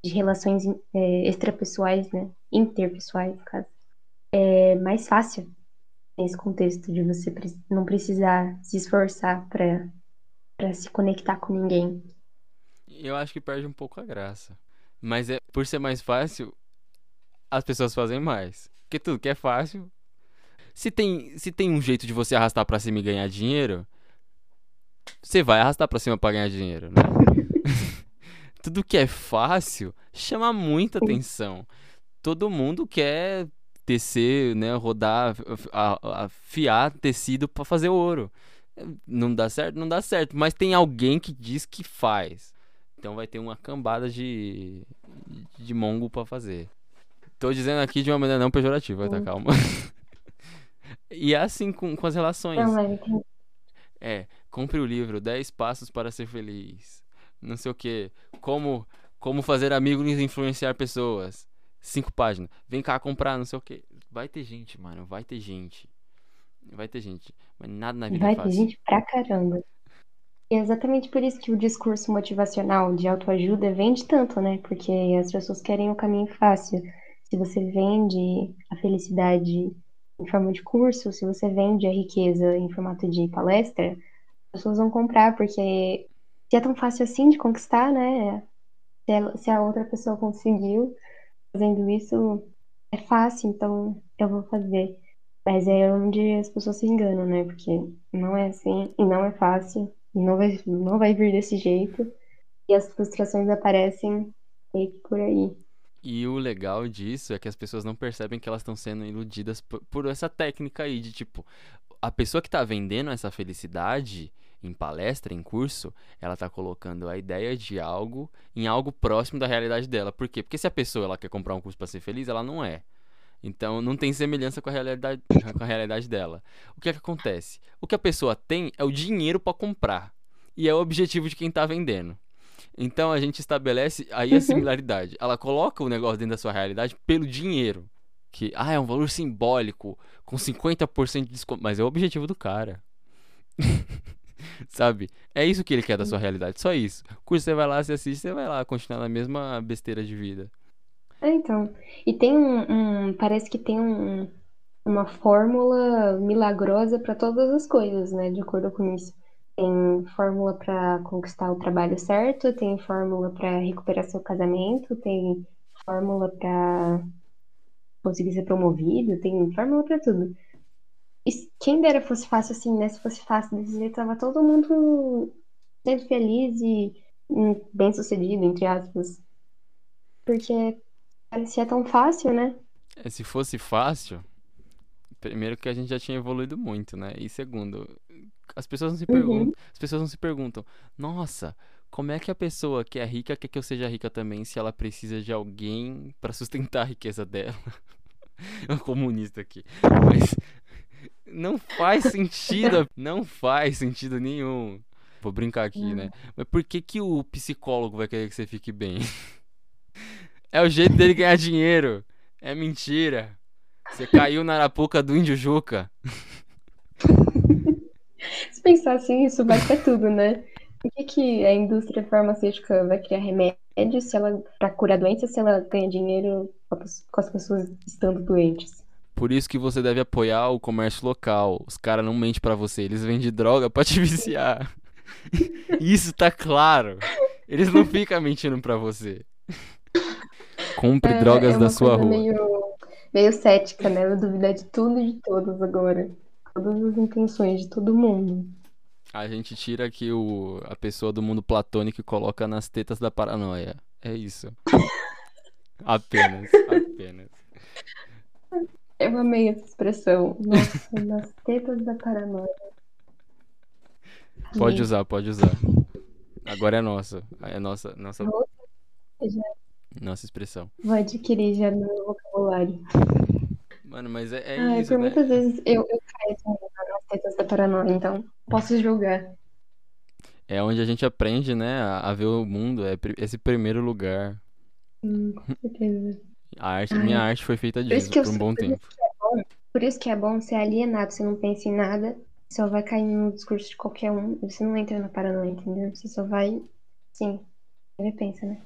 de relações é, extrapessoais, né, interpessoais, no caso, é mais fácil nesse contexto de você não precisar se esforçar para se conectar com ninguém. Eu acho que perde um pouco a graça. Mas é por ser mais fácil, as pessoas fazem mais. Porque tudo que é fácil. Se tem, se tem um jeito de você arrastar pra cima e ganhar dinheiro, você vai arrastar pra cima pra ganhar dinheiro, né? tudo que é fácil chama muita atenção. Todo mundo quer tecer, né, rodar, afiar tecido pra fazer ouro. Não dá certo? Não dá certo. Mas tem alguém que diz que faz. Então vai ter uma cambada de, de mongo pra fazer. Tô dizendo aqui de uma maneira não pejorativa, tá? Sim. Calma. E é assim com, com as relações. É, compre o livro 10 Passos para Ser Feliz. Não sei o que. Como, como fazer amigos e influenciar pessoas. Cinco páginas. Vem cá comprar, não sei o que. Vai ter gente, mano. Vai ter gente. Vai ter gente. Mas nada na vida Vai é ter fácil. gente pra caramba. E é exatamente por isso que o discurso motivacional de autoajuda vende tanto, né? Porque as pessoas querem o caminho fácil. Se você vende a felicidade em forma de curso, se você vende a riqueza em formato de palestra, as pessoas vão comprar, porque se é tão fácil assim de conquistar, né? Se ela- se a outra pessoa conseguiu fazendo isso, é fácil, então eu vou fazer. Mas é onde as pessoas se enganam, né? Porque não é assim, e não é fácil, e não vai, não vai vir desse jeito. E as frustrações aparecem por aí. E o legal disso é que as pessoas não percebem que elas estão sendo iludidas por, por essa técnica aí de tipo, a pessoa que tá vendendo essa felicidade, em palestra, em curso, ela tá colocando a ideia de algo em algo próximo da realidade dela. Por quê? Porque se a pessoa ela quer comprar um curso para ser feliz, ela não é. Então não tem semelhança com a realidade, com a realidade dela. O que é que acontece? O que a pessoa tem é o dinheiro para comprar. E é o objetivo de quem tá vendendo. Então a gente estabelece aí a Uhum. similaridade. Ela coloca o negócio dentro da sua realidade pelo dinheiro. Que, ah, é um valor simbólico, com 50% de desconto. Mas é o objetivo do cara. Sabe? É isso que ele quer da sua realidade, só isso. Curso você vai lá, você assiste, você vai lá continuar na mesma besteira de vida. É, então. E tem um, um- parece que tem um, uma fórmula milagrosa para todas as coisas, né? De acordo com isso. Tem fórmula para conquistar o trabalho certo, tem fórmula para recuperar seu casamento, tem fórmula para conseguir ser promovido, tem fórmula para tudo. E quem dera fosse fácil assim, né? Se fosse fácil desse jeito, tava todo mundo sendo feliz e hum, bem-sucedido, entre aspas. Porque parecia tão fácil, né? É, se fosse fácil, primeiro que a gente já tinha evoluído muito, né? E segundo, as pessoas não se Uhum. perguntam, as pessoas não se perguntam, nossa, como é que a pessoa que é rica quer que eu seja rica também se ela precisa de alguém pra sustentar a riqueza dela? É um comunista aqui. Mas não faz sentido, não faz sentido nenhum. Vou brincar aqui, né? Mas por que que o psicólogo vai querer que você fique bem? É o jeito dele ganhar dinheiro. É mentira. Você caiu na arapuca do índio Juca. Se pensar assim, isso vai ser tudo, né? Por que, que a indústria farmacêutica vai criar remédio se ela para curar doença se ela ganha dinheiro com as- pessoas estando doentes? Por isso que você deve apoiar o comércio local. Os caras não mentem pra você, eles vendem droga pra te viciar. Isso tá claro. Eles não ficam mentindo pra você. Compre É, drogas é da sua rua. meio, meio cética, né? Ela duvidar de tudo e de todos agora. Todas as intenções de todo mundo. A gente tira aqui o, a pessoa do mundo platônico e coloca nas tetas da paranoia. É isso. Apenas, apenas. Eu amei essa expressão. Nossa, nas tetas da paranoia. Pode Gente, usar, pode usar. Agora é nossa. É nossa, nossa, já nossa expressão. vou adquirir já no meu vocabulário. Mano, mas é, é Ai, isso, por né? muitas vezes eu, eu caio nas tetas da paranoia, então posso julgar. É onde a gente aprende, né, a, a ver o mundo. É esse primeiro lugar. Hum, com certeza. A arte, Ai. minha arte foi feita Por isso disso eu por um bom por tempo. é bom, por isso que é bom ser alienado, você não pensa em nada, só vai cair no discurso de qualquer um, você não entra na paranoia, entendeu? Você só vai, sim, ele pensa, né?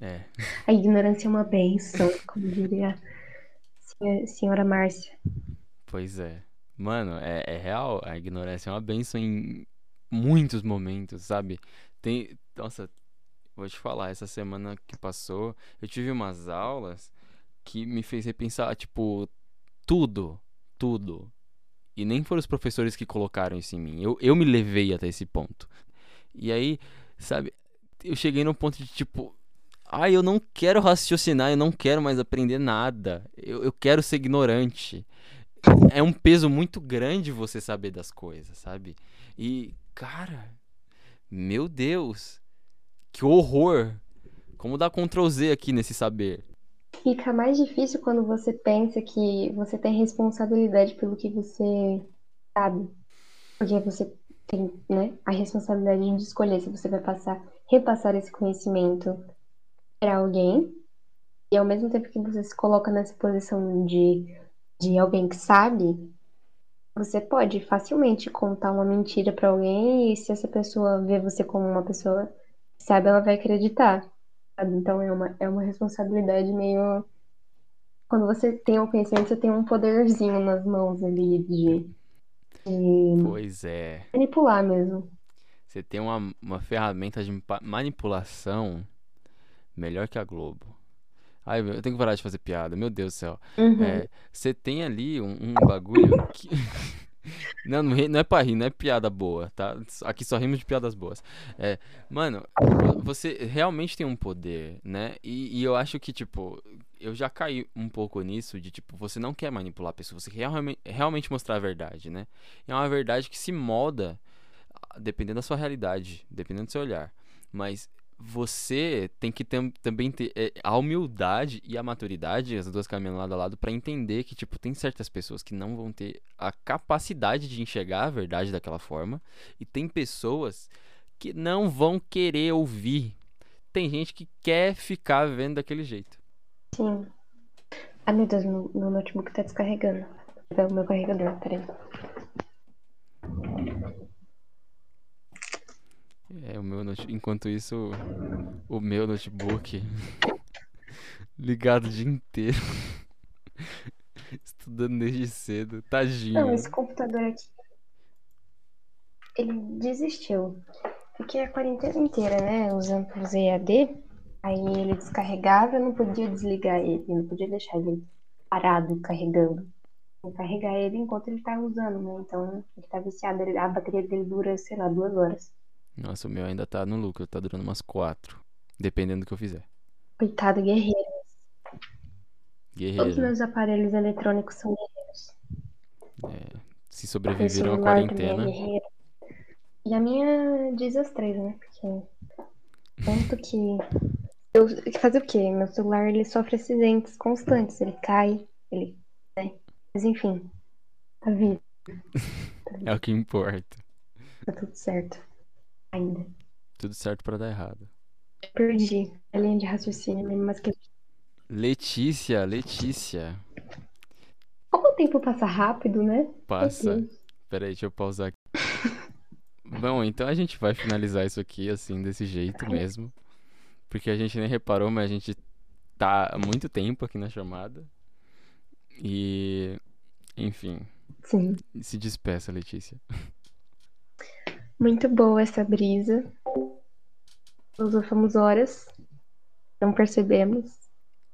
É. A ignorância é uma benção, como diria senhora- senhora Márcia. Pois é. Mano, é, é real. A ignorância é uma benção em muitos momentos, sabe? Tem. Nossa, vou te falar, essa semana que passou, eu tive umas aulas que me fez repensar, tipo, tudo. Tudo. E nem foram os professores que colocaram isso em mim. Eu, eu me levei até esse ponto. E aí, sabe, eu cheguei no ponto de tipo. Ai, eu não quero raciocinar, eu não quero mais aprender nada. Eu, eu quero ser ignorante é um peso muito grande você saber das coisas, sabe? E, cara, meu Deus, que horror! Como dar Ctrl Z aqui nesse saber? Fica mais difícil quando você pensa que você tem responsabilidade pelo que você sabe. Porque você tem, né, a responsabilidade de escolher se você vai passar, repassar esse conhecimento para alguém. E ao mesmo tempo que você se coloca nessa posição de, de alguém que sabe, você pode facilmente contar uma mentira para alguém e se essa pessoa vê você como uma pessoa que sabe, ela vai acreditar. sabe? Então é uma, é uma responsabilidade meio. Quando você tem o conhecimento, você tem um poderzinho nas mãos ali de, de Pois é, manipular mesmo. você tem uma, uma ferramenta de manipulação melhor que a Globo. Ai, eu tenho que parar de fazer piada, meu Deus do céu. Uhum. É, você tem ali um, um bagulho que. Não, não, é pra rir, não é piada boa, tá? Aqui só rimos de piadas boas. É, mano, vo- você realmente tem um poder, né? E, e eu acho que, tipo, eu já caí um pouco nisso de, tipo, você não quer manipular a pessoa, você quer realmente, realmente mostrar a verdade, né? É uma verdade que se molda dependendo da sua realidade, dependendo do seu olhar. Mas você tem que ter, também ter é, a humildade e a maturidade, as duas caminhando lado a lado, para entender que, tipo, tem certas pessoas que não vão ter a capacidade de enxergar a verdade daquela forma, e tem pessoas que não vão querer ouvir. Tem gente que quer ficar vendo daquele jeito. Sim. Ah, meu Deus, meu, meu notebook tá descarregando. É o meu carregador, peraí. É, o meu enquanto isso, o meu notebook ligado o dia inteiro. Estudando desde cedo, tadinho. Não, esse computador aqui. Ele desistiu. Fiquei a quarentena inteira, né? Usando o EAD. Aí ele descarregava, eu não podia desligar ele, não podia deixar ele parado carregando. Vou carregar ele enquanto ele tá usando, né? Então ele tá viciado, a bateria dele dura, sei lá, duas horas. Nossa, o meu ainda tá no lucro, tá durando umas quatro. Dependendo do que eu fizer. Coitado, guerreiro. Guerreiro. Todos os meus aparelhos eletrônicos são guerreiros. É, se sobreviveram à quarentena. É e a minha diz as três, né? Porque tanto que eu fazer o quê? Meu celular ele sofre acidentes constantes, ele cai, ele, né? Mas enfim, a vida. é o que importa. Tá tudo certo ainda. Tudo certo para dar errado. Perdi a linha de raciocínio mesmo, mas que. Letícia, Letícia. Como o tempo passa rápido, né? Passa. Peraí, deixa eu pausar aqui. Bom, então a gente vai finalizar isso aqui assim, desse jeito mesmo. Porque a gente nem reparou, mas a gente tá há muito tempo aqui na chamada. E. Enfim. Sim. Se despeça, Letícia. Muito boa essa brisa. Filosofamos horas, não percebemos.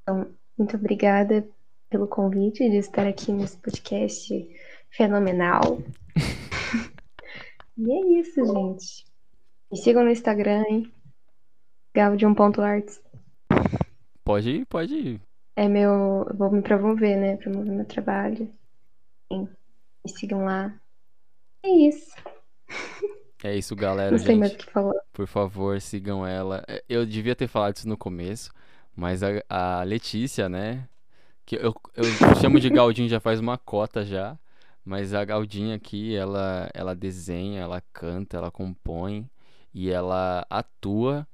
Então, muito obrigada pelo convite de estar aqui nesse podcast fenomenal. e é isso, gente. Me sigam no Instagram, hein? Gaudium.arts. Pode ir, pode ir. É meu. Eu vou me promover, né? Promover meu trabalho. Sim. Me sigam lá. É isso. É isso, galera. Não sei gente. mais o que falar. Por favor, sigam ela. É, eu devia ter falado isso no começo, mas a, a Letícia, né? Que eu, eu chamo de Galdinho já faz uma cota já. Mas a Galdinha aqui, ela, ela desenha, ela canta, ela compõe e ela atua.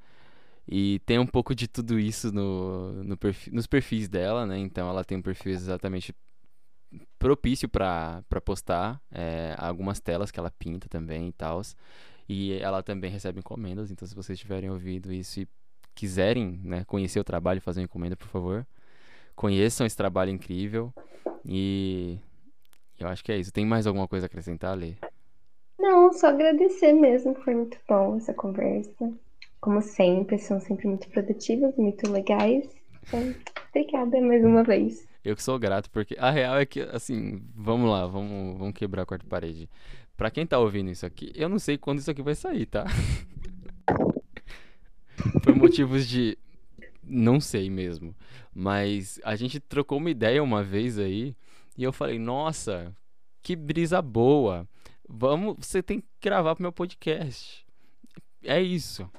E tem um pouco de tudo isso no, no perfil, nos perfis dela, né? Então ela tem um perfil exatamente propício para postar é, algumas telas que ela pinta também e tal. E ela também recebe encomendas, então se vocês tiverem ouvido isso e quiserem né, conhecer o trabalho fazer uma encomenda, por favor, conheçam esse trabalho incrível. E eu acho que é isso. Tem mais alguma coisa a acrescentar, Lê? Não, só agradecer mesmo. Foi muito bom essa conversa. Como sempre, são sempre muito produtivas, muito legais. Então, obrigada mais uma vez. Eu que sou grato, porque a real é que, assim, vamos lá, vamos, vamos quebrar a quarta parede. Pra quem tá ouvindo isso aqui, eu não sei quando isso aqui vai sair, tá? Por motivos de. Não sei mesmo. Mas a gente trocou uma ideia uma vez aí. E eu falei, nossa, que brisa boa. Vamos, você tem que gravar pro meu podcast. É isso.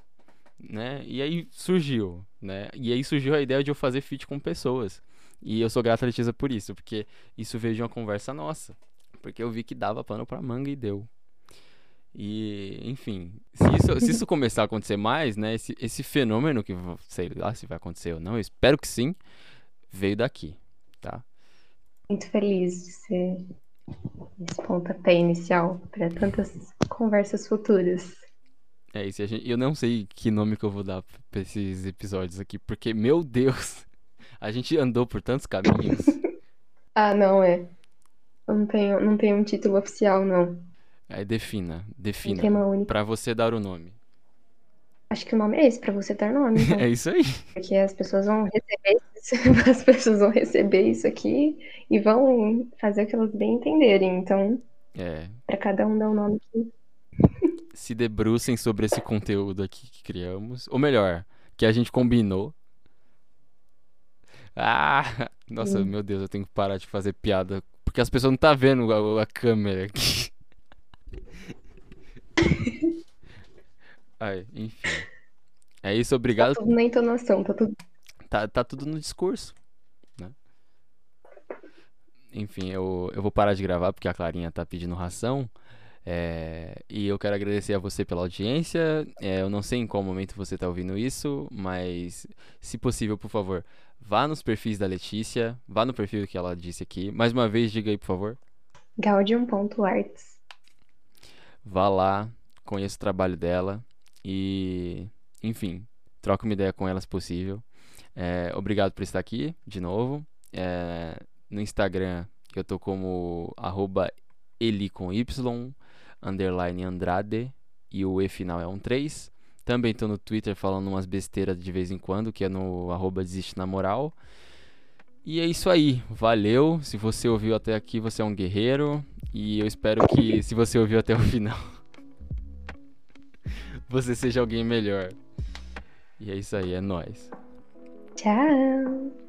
Né? E aí surgiu, né? E aí surgiu a ideia de eu fazer feat com pessoas. E eu sou grato a Letícia por isso, porque isso veio de uma conversa nossa. Porque eu vi que dava pano pra manga e deu. E, enfim, se isso, se isso começar a acontecer mais, né, esse, esse fenômeno que, sei lá se vai acontecer ou não, eu espero que sim, veio daqui, tá? Muito feliz de ser esse pontapé inicial para tantas conversas futuras. É isso, eu não sei que nome que eu vou dar pra esses episódios aqui, porque, meu Deus, a gente andou por tantos caminhos. ah, não, é. Não tem, não tem um título oficial, não. Aí defina, defina. Um tema único. Pra você dar o nome. Acho que o nome é esse, pra você dar nome. Então. é isso aí. Porque as pessoas vão receber isso, as pessoas vão receber isso aqui e vão fazer o que elas bem entenderem. Então, é. pra cada um dar um nome aqui. Se debrucem sobre esse conteúdo aqui que criamos. Ou melhor, que a gente combinou. Ah! Nossa, meu Deus, eu tenho que parar de fazer piada. Porque as pessoas não estão tá vendo a, a câmera aqui. Ai, enfim. É isso, obrigado. Tá tudo na entonação, tá tudo. Tá, tá tudo no discurso, né? Enfim, eu, eu vou parar de gravar porque a Clarinha tá pedindo ração. É, e eu quero agradecer a você pela audiência. É, eu não sei em qual momento você está ouvindo isso, mas se possível, por favor, vá nos perfis da Letícia, vá no perfil que ela disse aqui. Mais uma vez, diga aí, por favor. Gaudium.arts. Vá lá, conheça o trabalho dela e, enfim, troca uma ideia com ela se possível. É, obrigado por estar aqui de novo. É, no Instagram eu tô como arroba eli com y, underline Andrade e o E final é um 3. Também tô no Twitter falando umas besteiras de vez em quando, que é no arroba desiste na moral. E é isso aí, valeu. Se você ouviu até aqui, você é um guerreiro. E eu espero que, se você ouviu até o final, você seja alguém melhor. E é isso aí, é nóis. Tchau!